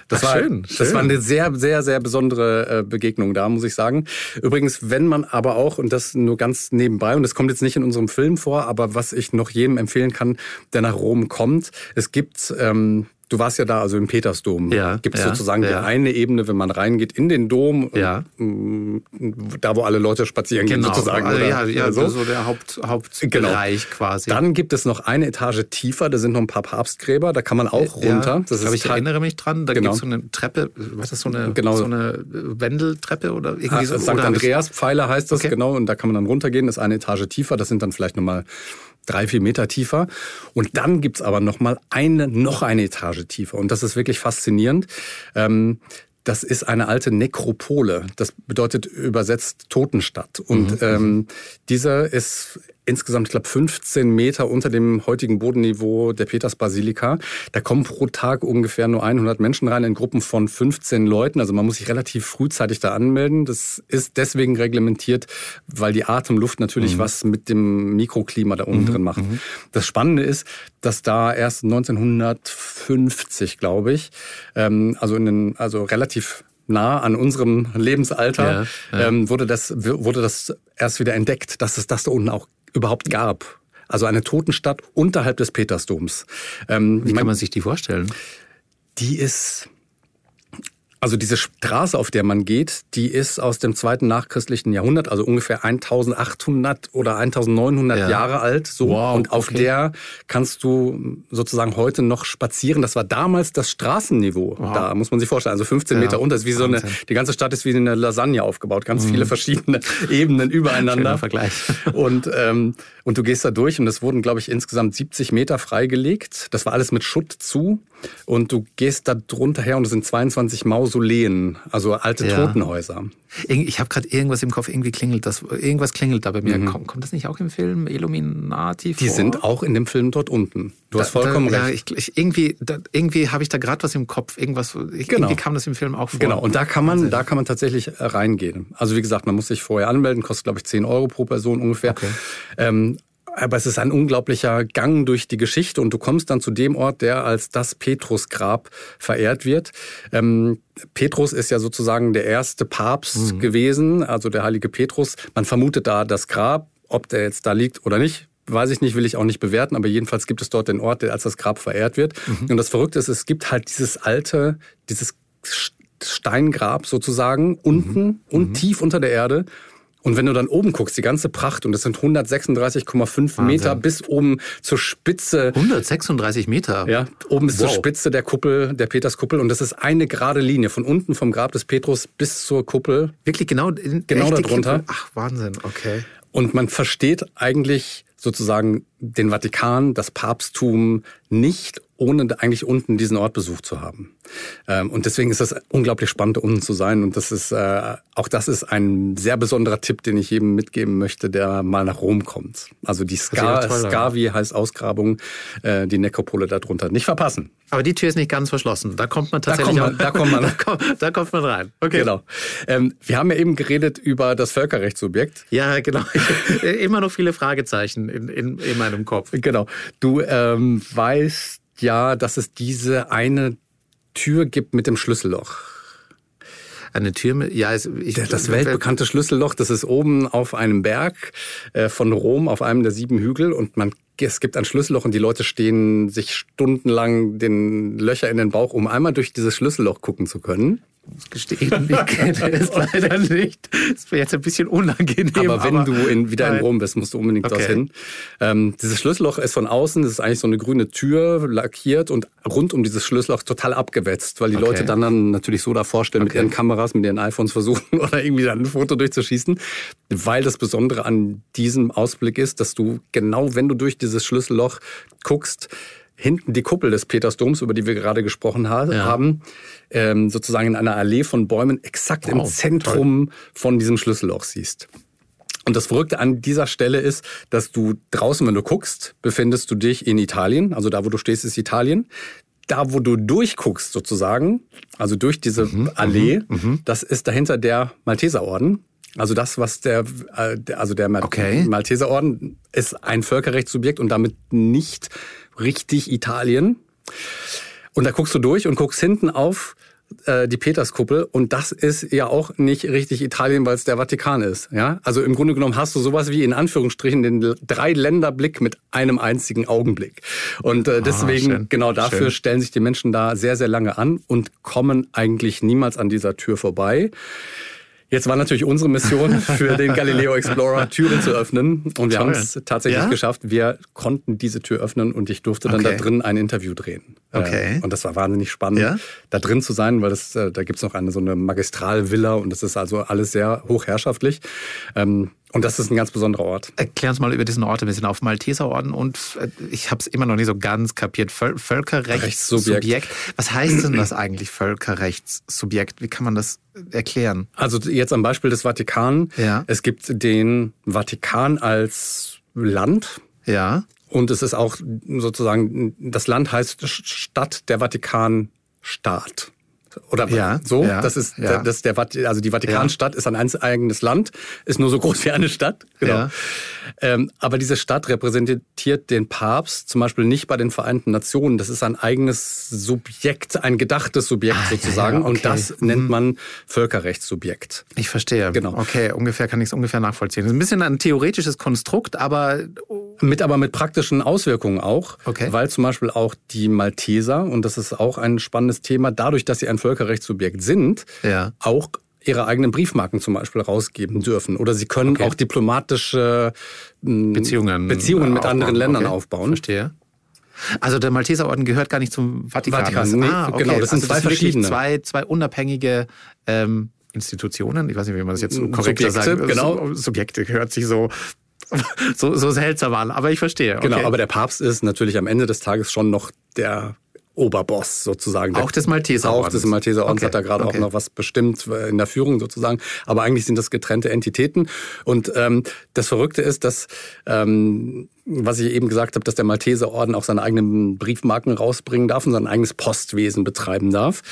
das, Ach, war, schön, das schön. war eine sehr, sehr, sehr besondere äh, Begegnung da, muss ich sagen. Übrigens, wenn man aber auch, und das nur ganz nebenbei, und das kommt jetzt nicht in unserem Film vor, aber was ich noch jedem empfehlen kann, der nach Rom kommt, es gibt ähm, Du warst ja da, also im Petersdom. Ja, Gibt es ja, sozusagen ja. die eine Ebene, wenn man reingeht in den Dom, ja. Mm, da wo alle Leute spazieren genau. gehen sozusagen. Also, ja, ja so. so der Haupt, Hauptbereich genau. quasi. Dann gibt es noch eine Etage tiefer, da sind noch ein paar Papstgräber, da kann man auch runter. Das ist ich erinnere mich dran, da genau. gibt es so eine Treppe, was ist das, so eine, genau. so eine Wendeltreppe oder irgendwie ah, so? St. Andreas Pfeiler heißt das, okay. genau, und da kann man dann runtergehen, das ist eine Etage tiefer, das sind dann vielleicht nochmal drei, vier Meter tiefer. Und dann gibt's aber noch mal eine, noch eine Etage tiefer. Und das ist wirklich faszinierend. Ähm, das ist eine alte Nekropole. Das bedeutet übersetzt Totenstadt. Und mhm. ähm, dieser ist insgesamt, ich glaube, 15 Meter unter dem heutigen Bodenniveau der Petersbasilika. Da kommen pro Tag ungefähr nur 100 Menschen rein in Gruppen von 15 Leuten. Also man muss sich relativ frühzeitig da anmelden. Das ist deswegen reglementiert, weil die Atemluft natürlich mhm. was mit dem Mikroklima da unten mhm. drin macht. Mhm. Das Spannende ist, dass da erst 1950, glaube ich, ähm, also in den, also relativ nah an unserem Lebensalter, ja, ja. Ähm, wurde, das, wurde das erst wieder entdeckt, dass es das da unten auch überhaupt gab. Also eine Totenstadt unterhalb des Petersdoms. Ähm, Wie kann man sich die vorstellen? Die ist also diese Straße, auf der man geht, die ist aus dem zweiten nachchristlichen Jahrhundert, also ungefähr 1800 oder 1900 ja. Jahre alt. So. Wow, und auf okay. der kannst du sozusagen heute noch spazieren. Das war damals das Straßenniveau. Wow. Da muss man sich vorstellen. Also 15 ja. Meter unter. ist wie so eine, die ganze Stadt ist wie eine Lasagne aufgebaut. Ganz mhm. viele verschiedene [laughs] Ebenen übereinander. Vergleich. und, ähm, und du gehst da durch und es wurden, glaube ich, insgesamt 70 Meter freigelegt. Das war alles mit Schutt zu. Und du gehst da drunter her und es sind 22 Mausoleen, also alte ja. Totenhäuser. Ich habe gerade irgendwas im Kopf, irgendwie klingelt das, irgendwas klingelt da bei mir. Mhm. Kommt, kommt, das nicht auch im Film Illuminati vor? Die sind auch in dem Film dort unten. Du da, hast vollkommen da, recht. Ja, ich, ich, irgendwie irgendwie habe ich da gerade was im Kopf, irgendwas, genau. irgendwie kam das im Film auch vor. Genau, und da kann man, da kann man tatsächlich äh, reingehen. Also wie gesagt, man muss sich vorher anmelden, kostet glaube ich 10 Euro pro Person ungefähr. Okay. Ähm, aber es ist ein unglaublicher Gang durch die Geschichte und du kommst dann zu dem Ort, der als das Petrusgrab verehrt wird. Ähm, Petrus ist ja sozusagen der erste Papst mhm. gewesen, also der heilige Petrus. Man vermutet da das Grab, ob der jetzt da liegt oder nicht, weiß ich nicht, will ich auch nicht bewerten, aber jedenfalls gibt es dort den Ort, der als das Grab verehrt wird. Mhm. Und das Verrückte ist, es gibt halt dieses alte, dieses Steingrab sozusagen unten mhm. und mhm. tief unter der Erde. Und wenn du dann oben guckst, die ganze Pracht, und das sind 136,5 Meter bis oben zur Spitze. 136 Meter? Ja, oben bis wow. zur Spitze der Kuppel, der Peterskuppel. Und das ist eine gerade Linie, von unten vom Grab des Petrus bis zur Kuppel. Wirklich genau, genau darunter. Kuppel? Ach, Wahnsinn, okay. Und man versteht eigentlich sozusagen den Vatikan, das Papsttum nicht ohne eigentlich unten diesen Ort besucht zu haben. Ähm, und deswegen ist das unglaublich spannend, unten zu sein. Und das ist äh, auch das ist ein sehr besonderer Tipp, den ich jedem mitgeben möchte, der mal nach Rom kommt. Also die Ska, Skavi heißt Ausgrabung, äh, die Nekropole darunter. Nicht verpassen. Aber die Tür ist nicht ganz verschlossen. Da kommt man tatsächlich da kommt man, da kommt man, [laughs] da kommt, da kommt man rein. Okay. Genau. Ähm, wir haben ja eben geredet über das Völkerrechtssubjekt. Ja, genau. [laughs] Immer noch viele Fragezeichen in, in, in meinem Kopf. Genau. Du ähm, weißt ja, dass es diese eine Tür gibt mit dem Schlüsselloch. Eine Tür mit, ja, es, ich, das weltbekannte Schlüsselloch, das ist oben auf einem Berg äh, von Rom, auf einem der sieben Hügel und man es gibt ein Schlüsselloch und die Leute stehen sich stundenlang den Löcher in den Bauch, um einmal durch dieses Schlüsselloch gucken zu können muss gestehen, ich kenne es [laughs] leider nicht. Das wäre jetzt ein bisschen unangenehm. Aber wenn aber du in, wieder nein. in Rom bist, musst du unbedingt okay. dorthin. Ähm, dieses Schlüsselloch ist von außen, das ist eigentlich so eine grüne Tür, lackiert und rund um dieses Schlüsselloch total abgewetzt, weil die okay. Leute dann, dann natürlich so davor stellen, okay. mit ihren Kameras, mit ihren iPhones versuchen [laughs] oder irgendwie dann ein Foto durchzuschießen. Weil das Besondere an diesem Ausblick ist, dass du genau, wenn du durch dieses Schlüsselloch guckst, hinten die Kuppel des Petersdoms, über die wir gerade gesprochen ha ja. haben, ähm, sozusagen in einer Allee von Bäumen exakt wow, im Zentrum toll. von diesem Schlüsselloch siehst. Und das Verrückte an dieser Stelle ist, dass du draußen, wenn du guckst, befindest du dich in Italien. Also da, wo du stehst, ist Italien. Da, wo du durchguckst sozusagen, also durch diese mhm, Allee, mhm, mhm. das ist dahinter der Malteserorden. Also das, was der, äh, also der okay. Malteserorden ist ein Völkerrechtssubjekt und damit nicht richtig Italien. Und da guckst du durch und guckst hinten auf äh, die Peterskuppel und das ist ja auch nicht richtig Italien, weil es der Vatikan ist. Ja, also im Grunde genommen hast du sowas wie in Anführungsstrichen den Dreiländerblick mit einem einzigen Augenblick. Und äh, ah, deswegen ah, genau dafür schön. stellen sich die Menschen da sehr sehr lange an und kommen eigentlich niemals an dieser Tür vorbei. Jetzt war natürlich unsere Mission für den [laughs] Galileo Explorer Türen zu öffnen und wir haben es tatsächlich ja? geschafft. Wir konnten diese Tür öffnen und ich durfte dann okay. da drin ein Interview drehen. Okay. Und das war wahnsinnig spannend, ja? da drin zu sein, weil das, äh, da gibt's noch eine so eine Magistralvilla und das ist also alles sehr hochherrschaftlich. Ähm, und das ist ein ganz besonderer Ort. Erklär uns mal über diesen Ort ein bisschen auf Malteserorden und äh, ich habe es immer noch nicht so ganz kapiert. Völkerrechtssubjekt. Was heißt denn das eigentlich, Völkerrechtssubjekt? Wie kann man das erklären? Also jetzt am Beispiel des Vatikan. Ja. Es gibt den Vatikan als Land. Ja. Und es ist auch sozusagen, das Land heißt Stadt der Vatikan Staat. Oder ja, so. Ja, das ist, ja. das der, also die Vatikanstadt ist ein eigenes Land, ist nur so groß wie eine Stadt. Genau. Ähm, aber diese Stadt repräsentiert den Papst zum Beispiel nicht bei den Vereinten Nationen. Das ist ein eigenes Subjekt, ein gedachtes Subjekt ah, sozusagen. Okay. Und das mhm. nennt man Völkerrechtssubjekt. Ich verstehe. Genau. Okay, ungefähr kann ich es ungefähr nachvollziehen. Das ist ein bisschen ein theoretisches Konstrukt, aber mit aber mit praktischen Auswirkungen auch, okay. weil zum Beispiel auch die Malteser und das ist auch ein spannendes Thema, dadurch, dass sie ein Völkerrechtssubjekt sind, ja. auch ihre eigenen Briefmarken zum Beispiel rausgeben dürfen. Oder sie können okay. auch diplomatische hm, Beziehungen, Beziehungen mit aufbauen. anderen Ländern okay. aufbauen. Verstehe. Also der Malteserorden gehört gar nicht zum Vatikan. Vatikan nee, ah, okay. genau. Das sind also zwei das verschiedene. Zwei, zwei unabhängige ähm, Institutionen. Ich weiß nicht, wie man das jetzt so korrekter sagt. Genau. Subjekte hört sich so [laughs] so, so seltsam an, aber ich verstehe. Genau, okay. Genau, aber der Papst ist natürlich am Ende des Tages schon noch der Oberboss sozusagen. Auch des Malteser Auch des Malteser Ordens okay. hat da gerade okay. auch noch was bestimmt in der Führung sozusagen. Aber eigentlich sind das getrennte Entitäten. Und ähm, das Verrückte ist, dass, ähm, was ich eben gesagt habe, dass der Malteser Orden auch seine eigenen Briefmarken rausbringen darf und sein eigenes Postwesen betreiben darf.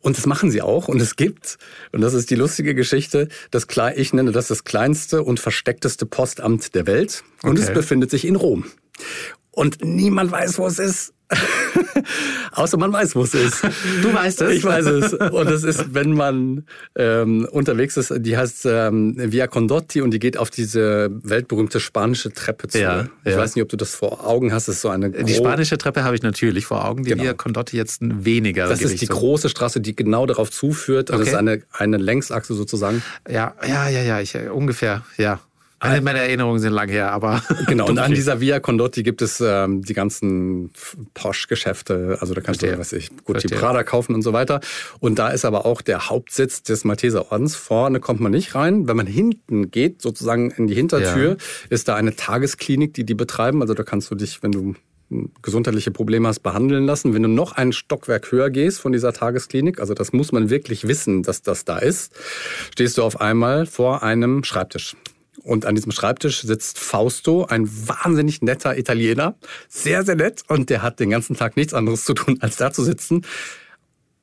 Und das machen sie auch. Und es gibt, und das ist die lustige Geschichte, das, ich nenne das das kleinste und versteckteste Postamt der Welt. Und okay. es befindet sich in Rom. Und niemand weiß, wo es ist. [laughs] Außer man weiß, wo es ist. Du weißt es? Ich weiß es. Und es ist, wenn man ähm, unterwegs ist, die heißt ähm, Via Condotti und die geht auf diese weltberühmte spanische Treppe zu. Ja, ich ja. weiß nicht, ob du das vor Augen hast. Das ist so eine Die spanische Treppe habe ich natürlich vor Augen, die Genau. wir Condotti jetzt weniger. Das ist die Gewichtung. große Straße, die genau darauf zuführt. Also Okay. das ist eine, eine Längsachse sozusagen. Ja, ja, ja, ja, ich, äh, ungefähr, ja. Meine, meine Erinnerungen sind lang her, aber. [laughs] Genau, und [laughs] an dieser Via Condotti gibt es ähm, die ganzen Posch-Geschäfte. Also da kannst Verstehe. du, was weiß ich, Gucci Verstehe. Prada kaufen und so weiter. Und da ist aber auch der Hauptsitz des Malteserordens. Vorne kommt man nicht rein. Wenn man hinten geht, sozusagen in die Hintertür, ist da eine Tagesklinik, die die betreiben. Also da kannst du dich, wenn du hm, gesundheitliche Probleme hast, behandeln lassen. Wenn du noch ein Stockwerk höher gehst von dieser Tagesklinik, also das muss man wirklich wissen, dass das da ist, stehst du auf einmal vor einem Schreibtisch. Und an diesem Schreibtisch sitzt Fausto, ein wahnsinnig netter Italiener. Sehr, sehr nett. Und der hat den ganzen Tag nichts anderes zu tun, als da zu sitzen.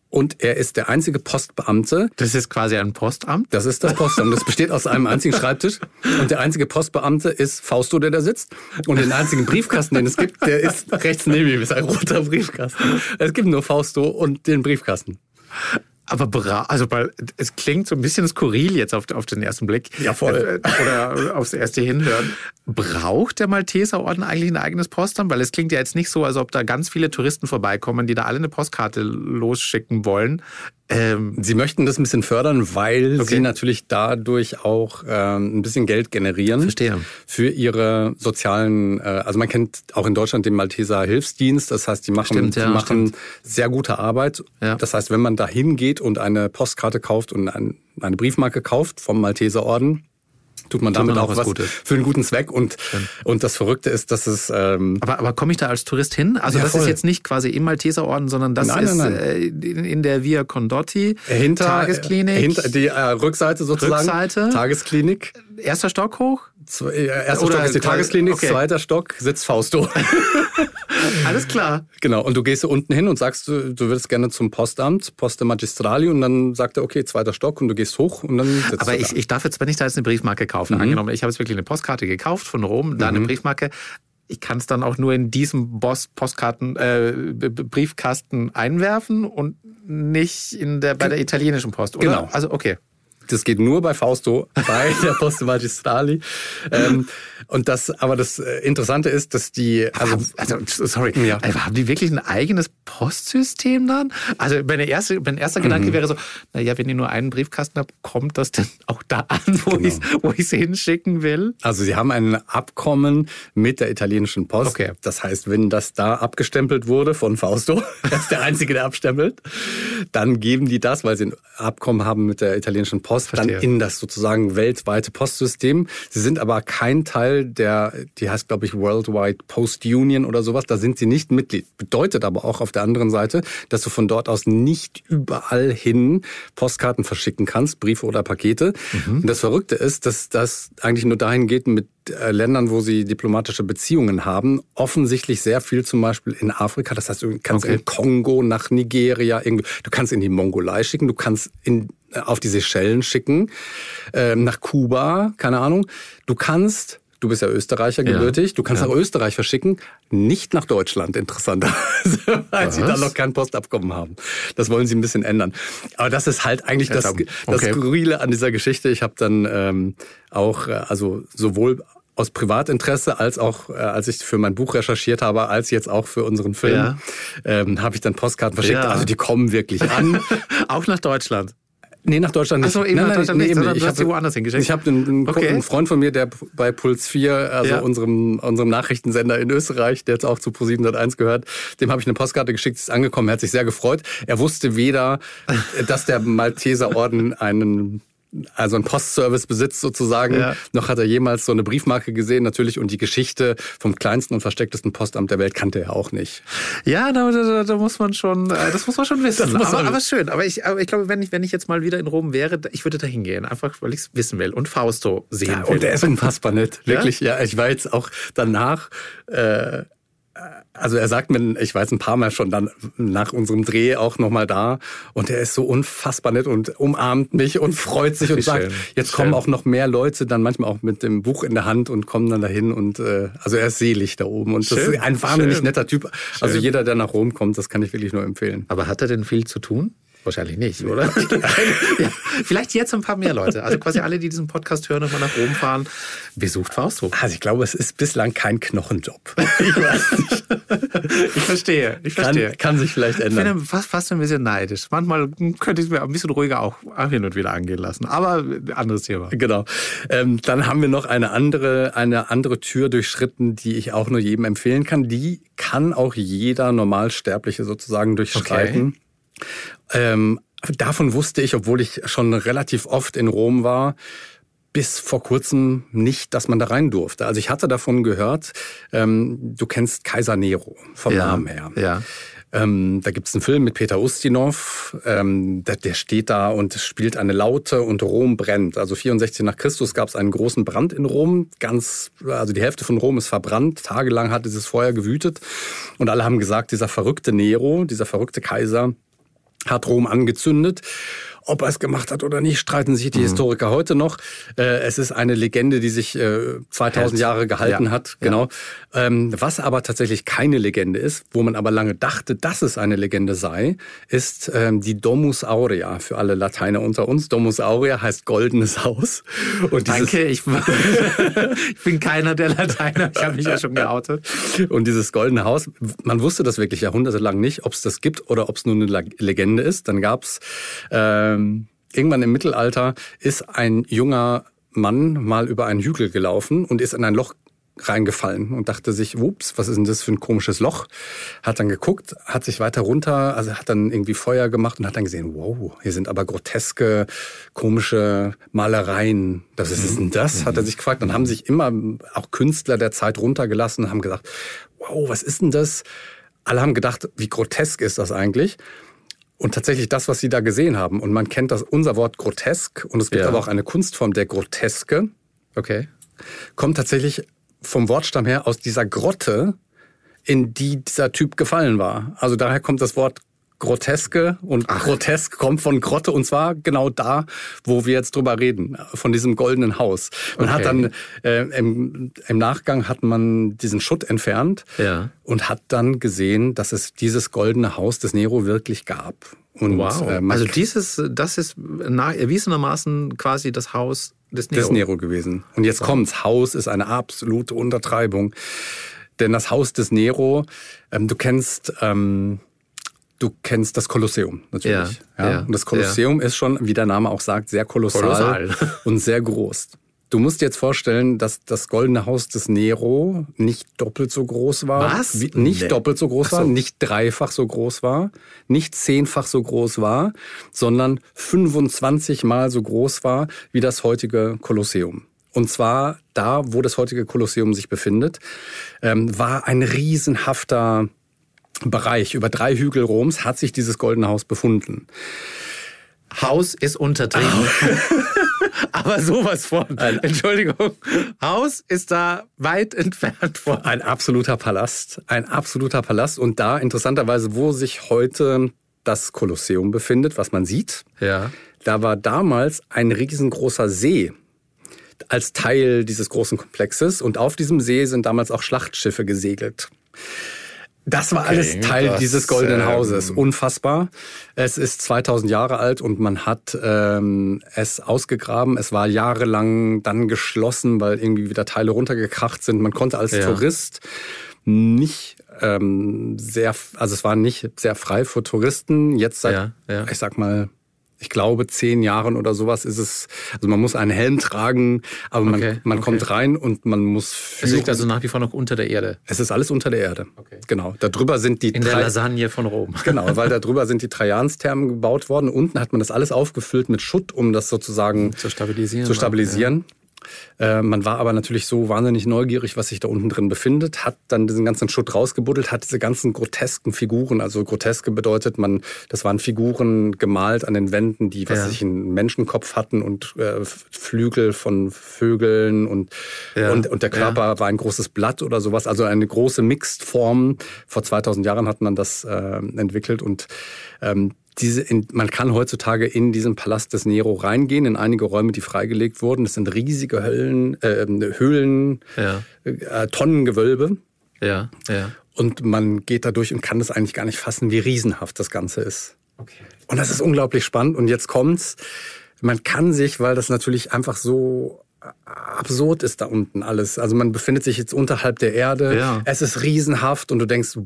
Und er ist der einzige Postbeamte. Das ist quasi ein Postamt. Das ist das Postamt. Das besteht aus einem einzigen Schreibtisch. Und der einzige Postbeamte ist Fausto, der da sitzt. Und den einzigen Briefkasten, den es gibt, der ist rechts neben ihm, ist ein roter Briefkasten. Es gibt nur Fausto und den Briefkasten. Aber bra also weil es klingt so ein bisschen skurril jetzt auf, auf den ersten Blick. Ja, voll. Äh, Oder aufs erste Hinhören. Braucht der Malteserorden eigentlich ein eigenes Postamt? Weil es klingt ja jetzt nicht so, als ob da ganz viele Touristen vorbeikommen, die da alle eine Postkarte losschicken wollen. Ähm, Sie möchten das ein bisschen fördern, weil Okay. sie natürlich dadurch auch ähm, ein bisschen Geld generieren. Verstehe. Für ihre sozialen, äh, also man kennt auch in Deutschland den Malteser Hilfsdienst. Das heißt, die machen, Stimmt, ja, die machen stimmt. sehr gute Arbeit. Ja. Das heißt, wenn man da hingeht und eine Postkarte kauft und ein, eine Briefmarke kauft vom Malteser Orden, tut man damit man auch auch was Gutes. für einen guten Zweck. Und, und das Verrückte ist, dass es ähm, aber, aber komme ich da als Tourist hin? Also Ja, das ist voll. jetzt nicht quasi im Malteserorden, sondern das Nein, ist nein, äh, in, in der Via Condotti hinter, Tagesklinik. hinter die äh, Rückseite sozusagen. Rückseite. Tagesklinik. Erster Stock hoch? Zwei- äh, Erster Oder- Stock ist die Tagesklinik, okay. zweiter Stock sitzt Fausto. [laughs] Alles klar. genau, und du gehst da unten hin und sagst, du, du würdest gerne zum Postamt, Poste Magistrali, und dann sagt er, okay, zweiter Stock, und du gehst hoch und dann sitzt Aber du ich, ich darf jetzt, wenn ich da jetzt eine Briefmarke kaufe, Mhm. angenommen, ich habe jetzt wirklich eine Postkarte gekauft von Rom, da eine Briefmarke, ich kann es dann auch nur in diesem Boss Postkarten äh, Briefkasten einwerfen und nicht in der bei der italienischen Post, oder? Genau. Also okay. Das geht nur bei Fausto, bei [laughs] der Poste Magistrali. ähm, und das, aber das äh, Interessante ist, dass die, also, Also, also sorry, Ja. aber haben die wirklich ein eigenes Postsystem dann? Also meine erste, mein erster Mhm. Gedanke wäre so, naja, wenn ihr nur einen Briefkasten habt, kommt das denn auch da an, wo Genau. ich ich's hinschicken will? also sie haben ein Abkommen mit der italienischen Post. Okay. Das heißt, wenn das da abgestempelt wurde von Fausto, [laughs] er ist der Einzige, der abstempelt, dann geben die das, weil sie ein Abkommen haben mit der italienischen Post, Verstehe. dann in das sozusagen weltweite Postsystem. Sie sind aber kein Teil der, die heißt glaube ich Worldwide Post Union oder sowas, da sind sie nicht Mitglied. Bedeutet aber auch auf der anderen Seite, dass du von dort aus nicht überall hin Postkarten verschicken kannst, Briefe oder Pakete. Mhm. Und das Verrückte ist, dass das eigentlich nur dahin geht mit äh, Ländern, wo sie diplomatische Beziehungen haben. Offensichtlich sehr viel zum Beispiel in Afrika. Das heißt, du kannst Okay. in Kongo, nach Nigeria, irgendwie, du kannst in die Mongolei schicken, du kannst in, auf die Seychellen schicken, ähm, nach Kuba, keine Ahnung. Du kannst, du bist ja Österreicher Ja. gebürtig, du kannst Ja. nach Österreich verschicken, nicht nach Deutschland, interessanterweise, [laughs] weil sie Was? da noch kein Postabkommen haben. Das wollen sie ein bisschen ändern. Aber das ist halt eigentlich das, Verdammt. das Okay. Skurrile an dieser Geschichte. Ich habe dann ähm, auch, äh, also sowohl aus Privatinteresse als auch, äh, als ich für mein Buch recherchiert habe, als jetzt auch für unseren Film, Ja. ähm, habe ich dann Postkarten verschickt. Ja. Also die kommen wirklich an. [laughs] Auch nach Deutschland. Nee, nach Deutschland nicht. Ach so, eben nach Deutschland nicht, sondern Ich du hast sie woanders hingeschickt. Ich habe einen, einen, Okay. einen Freund von mir, der bei Puls 4, also Ja. unserem, unserem Nachrichtensender in Österreich, der jetzt auch zu Pro701 gehört, dem habe ich eine Postkarte geschickt, ist angekommen, er hat sich sehr gefreut. Er wusste weder, dass der Malteser Orden einen also einen Postservice besitzt sozusagen, Ja. noch hat er jemals so eine Briefmarke gesehen natürlich und die Geschichte vom kleinsten und verstecktesten Postamt der Welt kannte er auch nicht. Ja, da, da, da muss man schon, äh, das muss man schon [laughs] wissen. Muss aber, man aber schön. Aber ich, aber ich glaube, wenn ich, wenn ich jetzt mal wieder in Rom wäre, ich würde da hingehen, einfach weil ich es wissen will und Fausto sehen Ja, will. und er ist unfassbar nett. Ja? Wirklich, ja? Ich war jetzt auch danach, äh, also er sagt mir, ich weiß ein paar Mal schon dann nach unserem Dreh auch nochmal da und er ist so unfassbar nett und umarmt mich und freut sich und sagt, jetzt kommen auch noch mehr Leute dann manchmal auch mit dem Buch in der Hand und kommen dann dahin und äh, also er ist selig da oben und Schön. das ist ein wahnsinnig Schön. netter Typ. Also jeder, der nach Rom kommt, das kann ich wirklich nur empfehlen. Aber hat er denn viel zu tun? Wahrscheinlich nicht, oder? [laughs] [laughs] ja, vielleicht jetzt ein paar mehr Leute. Also quasi alle, die diesen Podcast hören und mal nach oben fahren. Besucht Fausto. Also ich glaube, es ist bislang kein Knochenjob. [laughs] Ich weiß nicht. Ich verstehe. Ich verstehe. Kann, kann sich vielleicht ändern. Ich bin fast, fast ein bisschen neidisch. Manchmal könnte ich es mir ein bisschen ruhiger auch hin und wieder angehen lassen. Aber anderes Thema. Genau. Ähm, dann haben wir noch eine andere, eine andere Tür durchschritten, die ich auch nur jedem empfehlen kann. Die kann auch jeder Normalsterbliche sozusagen durchschreiten. Okay. Ähm, davon wusste ich, obwohl ich schon relativ oft in Rom war, bis vor kurzem nicht, dass man da rein durfte. Also ich hatte davon gehört, ähm, du kennst Kaiser Nero vom ja, Namen her. Ja. Ähm, da gibt's einen Film mit Peter Ustinov, ähm, der, der, steht da und spielt eine Laute und Rom brennt. Also 64 nach Christus gab's einen großen Brand in Rom. Ganz, also die Hälfte von Rom ist verbrannt. Tagelang hat dieses Feuer gewütet und alle haben gesagt, dieser verrückte Nero, dieser verrückte Kaiser, hat Rom angezündet. Ob er es gemacht hat oder nicht, streiten sich die mhm. Historiker heute noch. Äh, es ist eine Legende, die sich 2000 äh, Jahre gehalten ja. hat. Genau. Ja. Ähm, was aber tatsächlich keine Legende ist, wo man aber lange dachte, dass es eine Legende sei, ist ähm, die Domus Aurea. Für alle Lateiner unter uns. Domus Aurea heißt goldenes Haus. Und Danke, ich, [laughs] ich bin keiner der Lateiner. Ich habe mich ja schon geoutet. Und dieses goldene Haus, man wusste das wirklich jahrhundertelang nicht, ob es das gibt oder ob es nur eine Legende ist. Dann gab's äh, ähm, irgendwann im Mittelalter ist ein junger Mann mal über einen Hügel gelaufen und ist in ein Loch reingefallen und dachte sich, ups, was ist denn das für ein komisches Loch? Hat dann geguckt, hat sich weiter runter, also hat dann irgendwie Feuer gemacht und hat dann gesehen, wow, hier sind aber groteske, komische Malereien. Was ist denn das? Hat er sich gefragt. Dann haben sich immer auch Künstler der Zeit runtergelassen und haben gesagt, wow, was ist denn das? Alle haben gedacht, wie grotesk ist das eigentlich? Und tatsächlich das, was Sie da gesehen haben, und man kennt das unser Wort grotesk, und es gibt ja. aber auch eine Kunstform der Groteske. Okay. Kommt tatsächlich vom Wortstamm her aus dieser Grotte, in die dieser Typ gefallen war. Also daher kommt das Wort Groteske und Ach. Grotesk kommt von Grotte und zwar genau da, wo wir jetzt drüber reden, von diesem goldenen Haus. Man okay. hat dann äh, im, im, Nachgang hat man diesen Schutt entfernt ja. und hat dann gesehen, dass es dieses goldene Haus des Nero wirklich gab. Und, wow. Äh, also dieses, das ist erwiesenermaßen quasi das Haus des Nero. Des Nero gewesen. Und jetzt wow. kommt's. Haus ist eine absolute Untertreibung. Denn das Haus des Nero, ähm, du kennst ähm, Du kennst das Kolosseum natürlich. Ja, ja. ja und das Kolosseum ja. ist schon, wie der Name auch sagt, sehr kolossal, kolossal. [laughs] und sehr groß. Du musst dir jetzt vorstellen, dass das Goldene Haus des Nero nicht doppelt so groß war. Was? Wie, nicht nee. doppelt so groß so. war, nicht dreifach so groß war, nicht zehnfach so groß war, sondern 25 mal so groß war wie das heutige Kolosseum. Und zwar da, wo das heutige Kolosseum sich befindet, ähm, war ein riesenhafter Bereich über drei Hügel Roms hat sich dieses Goldene Haus befunden. Haus ist untertrieben. [laughs] Aber sowas von. Entschuldigung. Haus ist da weit entfernt von. Ein absoluter Palast. Ein absoluter Palast. Und da interessanterweise, wo sich heute das Kolosseum befindet, was man sieht. Ja. Da war damals ein riesengroßer See als Teil dieses großen Komplexes. Und auf diesem See sind damals auch Schlachtschiffe gesegelt. Das war okay, alles Teil das, dieses goldenen ähm, Hauses. Unfassbar. Es ist 2000 Jahre alt und man hat ähm, es ausgegraben. Es war jahrelang dann geschlossen, weil irgendwie wieder Teile runtergekracht sind. Man konnte als ja. Tourist nicht ähm, sehr, also es war nicht sehr frei für Touristen. Jetzt seit, ja, ja. ich sag mal, ich glaube, zehn Jahren oder sowas ist es, also man muss einen Helm tragen, aber man, okay, man okay. kommt rein und man muss. Es liegt also nach wie vor noch unter der Erde. Es ist alles unter der Erde. Okay. Genau. Darüber sind die. In der Lasagne von Rom. [laughs] Genau, weil darüber sind die Trajansthermen gebaut worden. Unten hat man das alles aufgefüllt mit Schutt, um das sozusagen zu stabilisieren. Zu stabilisieren. Äh, man war aber natürlich so wahnsinnig neugierig, was sich da unten drin befindet, hat dann diesen ganzen Schutt rausgebuddelt, hat diese ganzen grotesken Figuren, also groteske bedeutet, man, das waren Figuren gemalt an den Wänden, die was ja. sich einen Menschenkopf hatten und äh, Flügel von Vögeln und, ja. und, und der Körper ja. war ein großes Blatt oder sowas, also eine große Mixed-Form. Vor 2000 Jahren hat man das äh, entwickelt und ähm, diese, in, man kann heutzutage in diesen Palast des Nero reingehen, in einige Räume, die freigelegt wurden. Das sind riesige Höllen, äh, Höhlen, ja. äh, Tonnengewölbe. Ja, ja. Und man geht da durch und kann das eigentlich gar nicht fassen, wie riesenhaft das Ganze ist. Okay. Und das ist unglaublich spannend. Und jetzt kommt's. Man kann sich, weil das natürlich einfach so absurd ist da unten alles. Also man befindet sich jetzt unterhalb der Erde. Ja. Es ist riesenhaft und du denkst,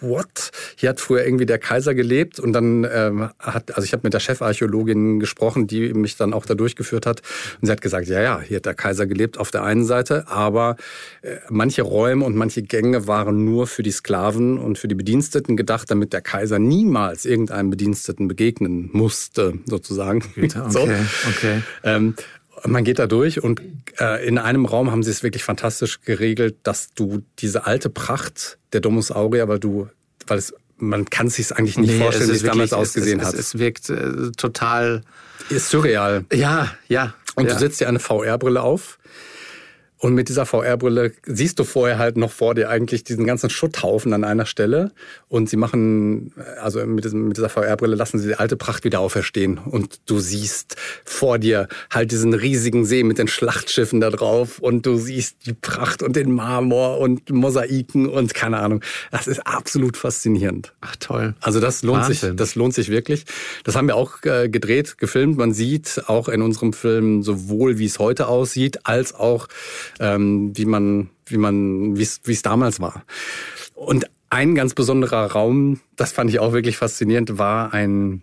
what? Hier hat früher irgendwie der Kaiser gelebt und dann ähm, hat, also ich habe mit der Chefarchäologin gesprochen, die mich dann auch da durchgeführt hat und sie hat gesagt, ja, ja, hier hat der Kaiser gelebt auf der einen Seite, aber äh, manche Räume und manche Gänge waren nur für die Sklaven und für die Bediensteten gedacht, damit der Kaiser niemals irgendeinem Bediensteten begegnen musste, sozusagen. Okay, [laughs] so. okay. Ähm, man geht da durch und äh, in einem Raum haben sie es wirklich fantastisch geregelt, dass du diese alte Pracht der Domus Aurea, weil du, weil es, man kann es sich eigentlich nicht nee, vorstellen, wie es damals ausgesehen es, hat. Es, es wirkt äh, total ist surreal. Ja, ja. Und ja. du setzt dir eine VR-Brille auf und mit dieser VR-Brille siehst du vorher halt noch vor dir eigentlich diesen ganzen Schutthaufen an einer Stelle. Und sie machen, also mit, diesem, mit dieser VR-Brille lassen sie die alte Pracht wieder auferstehen. Und du siehst vor dir halt diesen riesigen See mit den Schlachtschiffen da drauf. Und du siehst die Pracht und den Marmor und Mosaiken und keine Ahnung. Das ist absolut faszinierend. Ach toll. Also das lohnt Wahnsinn. sich, das lohnt sich wirklich. Das haben wir auch äh, gedreht, gefilmt. Man sieht auch in unserem Film sowohl, wie es heute aussieht, als auch ähm, wie man, wie man, wie es damals war. Und ein ganz besonderer Raum, das fand ich auch wirklich faszinierend, war ein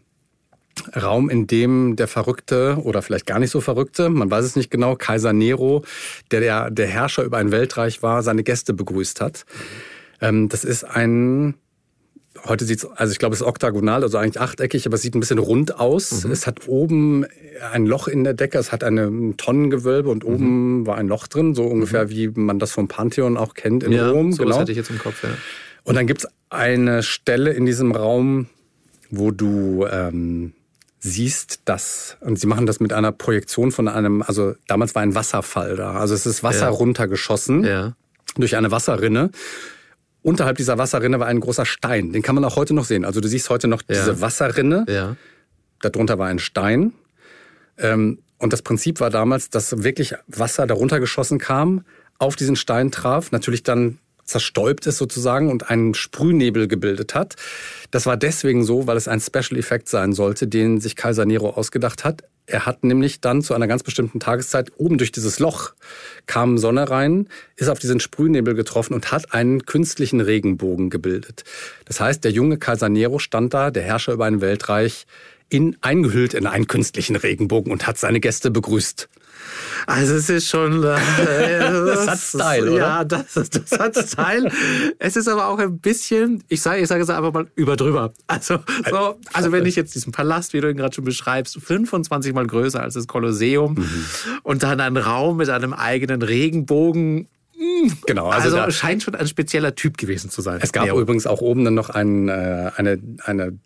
Raum, in dem der Verrückte oder vielleicht gar nicht so Verrückte, man weiß es nicht genau, Kaiser Nero, der der, der Herrscher über ein Weltreich war, seine Gäste begrüßt hat. Ähm, das ist ein Heute sieht's, also ich glaube, es ist oktagonal, also eigentlich achteckig, aber es sieht ein bisschen rund aus. Mhm. Es hat oben ein Loch in der Decke, es hat eine Tonnengewölbe und oben mhm. war ein Loch drin, so ungefähr mhm. wie man das vom Pantheon auch kennt in ja, Rom. So genau. hatte ich jetzt im Kopf, ja. Und dann gibt's eine Stelle in diesem Raum, wo du ähm, siehst, dass, und sie machen das mit einer Projektion von einem, also damals war ein Wasserfall da. Also es ist Wasser ja. runtergeschossen ja. durch eine Wasserrinne. Unterhalb dieser Wasserrinne war ein großer Stein. Den kann man auch heute noch sehen. Also du siehst heute noch diese ja. Wasserrinne. Ja. Darunter war ein Stein. Ähm, und das Prinzip war damals, dass wirklich Wasser darunter geschossen kam, auf diesen Stein traf, natürlich dann zerstäubt ist sozusagen und einen Sprühnebel gebildet hat. Das war deswegen so, weil es ein Special Effekt sein sollte, den sich Kaiser Nero ausgedacht hat. Er hat nämlich dann zu einer ganz bestimmten Tageszeit oben durch dieses Loch kam Sonne rein, ist auf diesen Sprühnebel getroffen und hat einen künstlichen Regenbogen gebildet. Das heißt, der junge Kaiser Nero stand da, der Herrscher über ein Weltreich, in, eingehüllt in einen künstlichen Regenbogen und hat seine Gäste begrüßt. Also es ist schon... Äh, das, [laughs] das, hat Style, oder? Ja, das, das hat Style. es ist aber auch ein bisschen, ich sage ich sage es einfach mal, überdrüber. Also, so, also wenn ich jetzt diesen Palast, wie du ihn gerade schon beschreibst, 25 mal größer als das Kolosseum mhm. und dann ein Raum mit einem eigenen Regenbogen hm, Genau, also, also scheint schon ein spezieller Typ gewesen zu sein. Es gab ja. übrigens auch oben dann noch ein, äh, eine, eine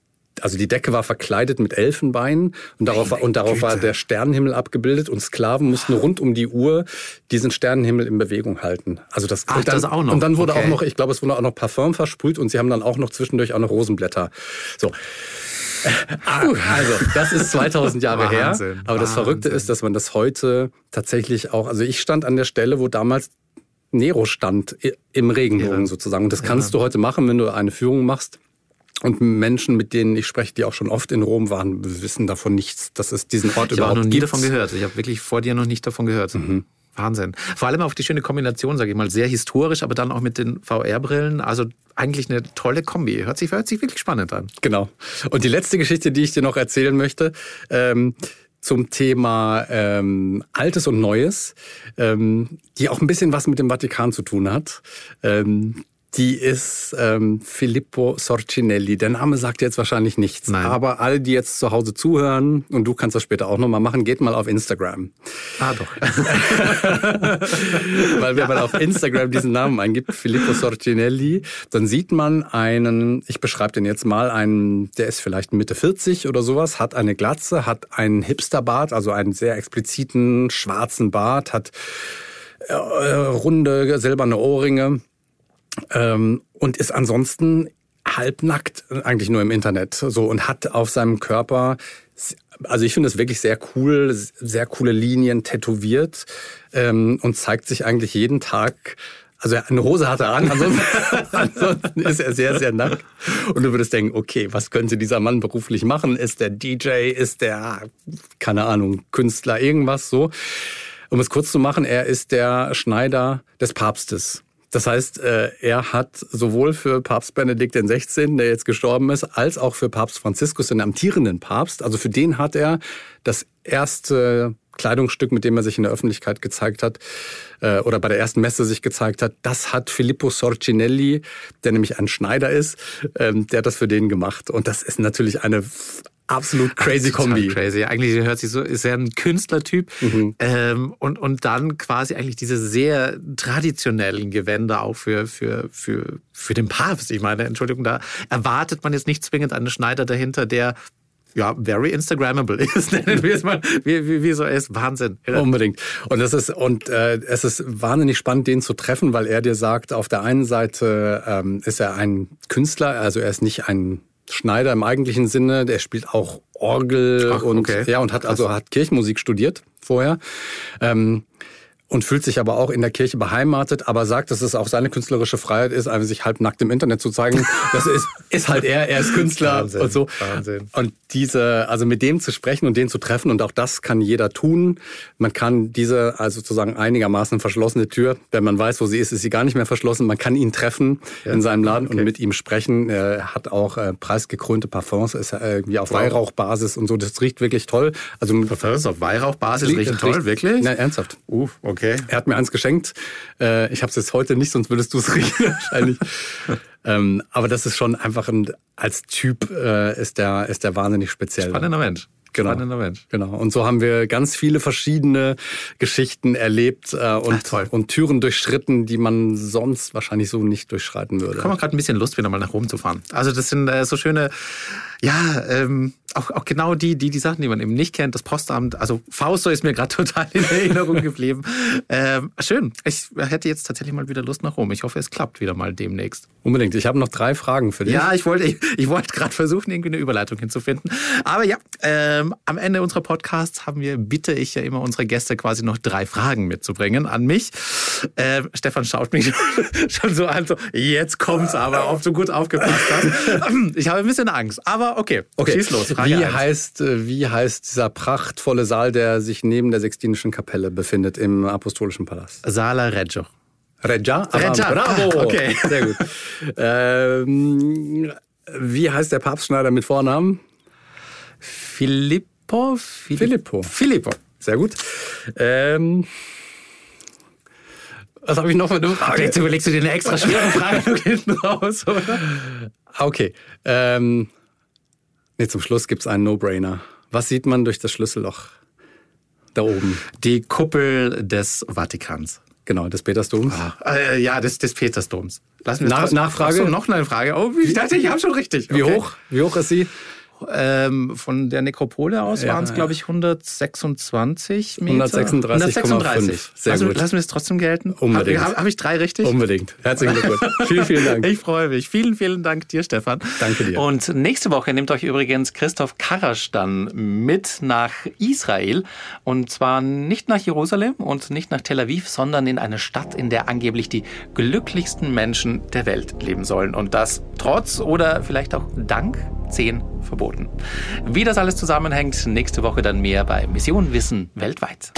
also die Decke war verkleidet mit Elfenbeinen und darauf, war, und darauf war der Sternenhimmel abgebildet und Sklaven mussten rund um die Uhr diesen Sternenhimmel in Bewegung halten. Also das, Ach, dann, das auch noch. Und dann wurde okay. auch noch, ich glaube, es wurde auch noch Parfum versprüht und sie haben dann auch noch zwischendurch auch noch Rosenblätter. So. Also, das ist 2000 Jahre Wahnsinn, her. Aber das Verrückte ist, dass man das heute tatsächlich auch, also ich stand an der Stelle, wo damals Nero stand, im Regenbogen ja. sozusagen. Und das kannst ja. du heute machen, wenn du eine Führung machst. Und Menschen, mit denen ich spreche, die auch schon oft in Rom waren, wissen davon nichts, dass es diesen Ort ich überhaupt gibt. Ich habe noch nie davon gehört. Ich habe wirklich vor dir noch nicht davon gehört. Mhm. Wahnsinn. Vor allem auch die schöne Kombination, sage ich mal, sehr historisch, aber dann auch mit den VR-Brillen. Also eigentlich eine tolle Kombi. Hört sich, hört sich wirklich spannend an. Genau. Und die letzte Geschichte, die ich dir noch erzählen möchte, ähm, zum Thema ähm, Altes und Neues, ähm, die auch ein bisschen was mit dem Vatikan zu tun hat. Ähm, Die ist ähm, Filippo Sorcinelli. Der Name sagt jetzt wahrscheinlich nichts. Nein. Aber alle, die jetzt zu Hause zuhören, und du kannst das später auch nochmal machen, geht mal auf Instagram. Ah, doch. [laughs] Weil wenn man auf Instagram diesen Namen eingibt, Filippo Sorcinelli, dann sieht man einen, ich beschreibe den jetzt mal, einen, der ist vielleicht Mitte 40 oder sowas, hat eine Glatze, hat einen Hipsterbart, also einen sehr expliziten schwarzen Bart, hat äh, runde silberne Ohrringe ähm, und ist ansonsten halbnackt, eigentlich nur im Internet, so und hat auf seinem Körper, also ich finde es wirklich sehr cool, sehr coole Linien tätowiert ähm, und zeigt sich eigentlich jeden Tag. Also eine Hose hat er an, ansonsten, [laughs] ansonsten ist er sehr, sehr nackt. Und du würdest denken, okay, was könnte dieser Mann beruflich machen? Ist der DJ? Ist der, keine Ahnung, Künstler, irgendwas so? Um es kurz zu machen, er ist der Schneider des Papstes. Das heißt, äh, er hat sowohl für Papst Benedikt XVI., der jetzt gestorben ist, als auch für Papst Franziskus, den amtierenden Papst, also für den hat er das erste Kleidungsstück, mit dem er sich in der Öffentlichkeit gezeigt hat, äh, oder bei der ersten Messe sich gezeigt hat, das hat Filippo Sorcinelli, der nämlich ein Schneider ist, ähm, der hat das für den gemacht. Und das ist natürlich eine absolut crazy Kombi. Crazy. Eigentlich hört sich so, ist er ein Künstlertyp. Mhm. Ähm, und, und dann quasi eigentlich diese sehr traditionellen Gewänder auch für, für, für, für den Papst. Ich meine, Entschuldigung, da erwartet man jetzt nicht zwingend einen Schneider dahinter, der ja, very Instagrammable [laughs] ist, nennen wir es mal, wie, wie, wie so ist. Wahnsinn. Unbedingt. Und das ist und äh, es ist wahnsinnig spannend, den zu treffen, weil er dir sagt, auf der einen Seite ähm, ist er ein Künstler, also er ist nicht ein Schneider im eigentlichen Sinne, der spielt auch Orgel Ach, und okay. ja und hat also hat Kirchenmusik studiert vorher. Ähm, und fühlt sich aber auch in der Kirche beheimatet, aber sagt, dass es auch seine künstlerische Freiheit ist, einfach sich halb nackt im Internet zu zeigen. Das ist, ist halt er, er ist Künstler Wahnsinn, und so. Wahnsinn. Und diese, also mit dem zu sprechen und den zu treffen und auch das kann jeder tun. Man kann diese, also sozusagen einigermaßen verschlossene Tür, wenn man weiß, wo sie ist, ist sie gar nicht mehr verschlossen. Man kann ihn treffen in seinem Laden und mit ihm sprechen. Er hat auch äh, preisgekrönte Parfums, ist ja irgendwie auf Weihrauchbasis und so. Das riecht wirklich toll. Also Das auf Weihrauchbasis riechen riecht- toll, wirklich? Nein, ernsthaft. Uff, okay. Er hat mir eins geschenkt. Äh, ich habe es jetzt heute nicht, sonst würdest du es [laughs] riechen wahrscheinlich. ähm, aber das ist schon einfach ein, als Typ äh, ist der ist der wahnsinnig speziell. Spannender Mensch. Genau. Spannender Mensch. Genau. Und so haben wir ganz viele verschiedene Geschichten erlebt äh, und, Ach, und Türen durchschritten, die man sonst wahrscheinlich so nicht durchschreiten würde. Ich habe gerade ein bisschen Lust, wieder mal nach Rom zu fahren. Also das sind äh, so schöne, ja, ähm, auch, auch genau die, die, die Sachen, die man eben nicht kennt. Das Postamt, also Fausto ist mir gerade [laughs] total in Erinnerung geblieben. Ähm, schön. Ich hätte jetzt tatsächlich mal wieder Lust nach Rom. Ich hoffe, es klappt wieder mal demnächst. Unbedingt. Ich habe noch drei Fragen für dich. Ja, ich wollte, ich, ich wollte gerade versuchen, irgendwie eine Überleitung hinzufinden. Aber ja, ähm, am Ende unserer Podcasts haben wir, bitte ich ja immer unsere Gäste quasi noch drei Fragen mitzubringen an mich. Ähm, Stefan schaut mich [laughs] schon so an, so, jetzt kommt's aber, ob du gut aufgepasst hast. Ich habe ein bisschen Angst, aber okay, Okay. schieß los. Frage wie, eins. heißt, äh, wie heißt dieser prachtvolle Saal, der sich neben der Sextinischen Kapelle befindet im Apostolischen Palast? Sala Reggio. Reggia? Aber Reggia. Bravo! Ah, okay. [laughs] Sehr gut. ähm, wie heißt der Papstschneider mit Vornamen? Filippo? Fili- Filippo. Filippo. Sehr gut. Ähm, was habe ich noch für eine Frage? Jetzt überlegst du dir eine extra schwere Frage noch [laughs] hinten raus, oder? Ah, Okay. Ähm, nee, zum Schluss gibt's einen No-Brainer. Was sieht man durch das Schlüsselloch da oben? Die Kuppel des Vatikans. Genau, des Petersdoms. Äh, ja, des, des Petersdoms. Lassen wir Nach- trotzdem- Nachfrage? Ach so, noch eine Frage. Oh, ich dachte, ich habe schon richtig. Wie Okay. hoch? Wie hoch ist sie? Ähm, von der Nekropole aus Ja, waren es, ja. glaube ich, 126 Meter. 136,5. Sehr also, gut. Lassen wir es trotzdem gelten? Unbedingt. Habe hab ich drei richtig? Unbedingt. Herzlichen Glückwunsch. [laughs] vielen, vielen Dank. Ich freue mich. Vielen, vielen Dank dir, Stefan. Danke dir. Und nächste Woche nimmt euch übrigens Christoph Karasch dann mit nach Israel. Und zwar nicht nach Jerusalem und nicht nach Tel Aviv, sondern in eine Stadt, in der angeblich die glücklichsten Menschen der Welt leben sollen. Und das trotz oder vielleicht auch dank 10 verboten. Wie das alles zusammenhängt, nächste Woche dann mehr bei Mission Wissen weltweit.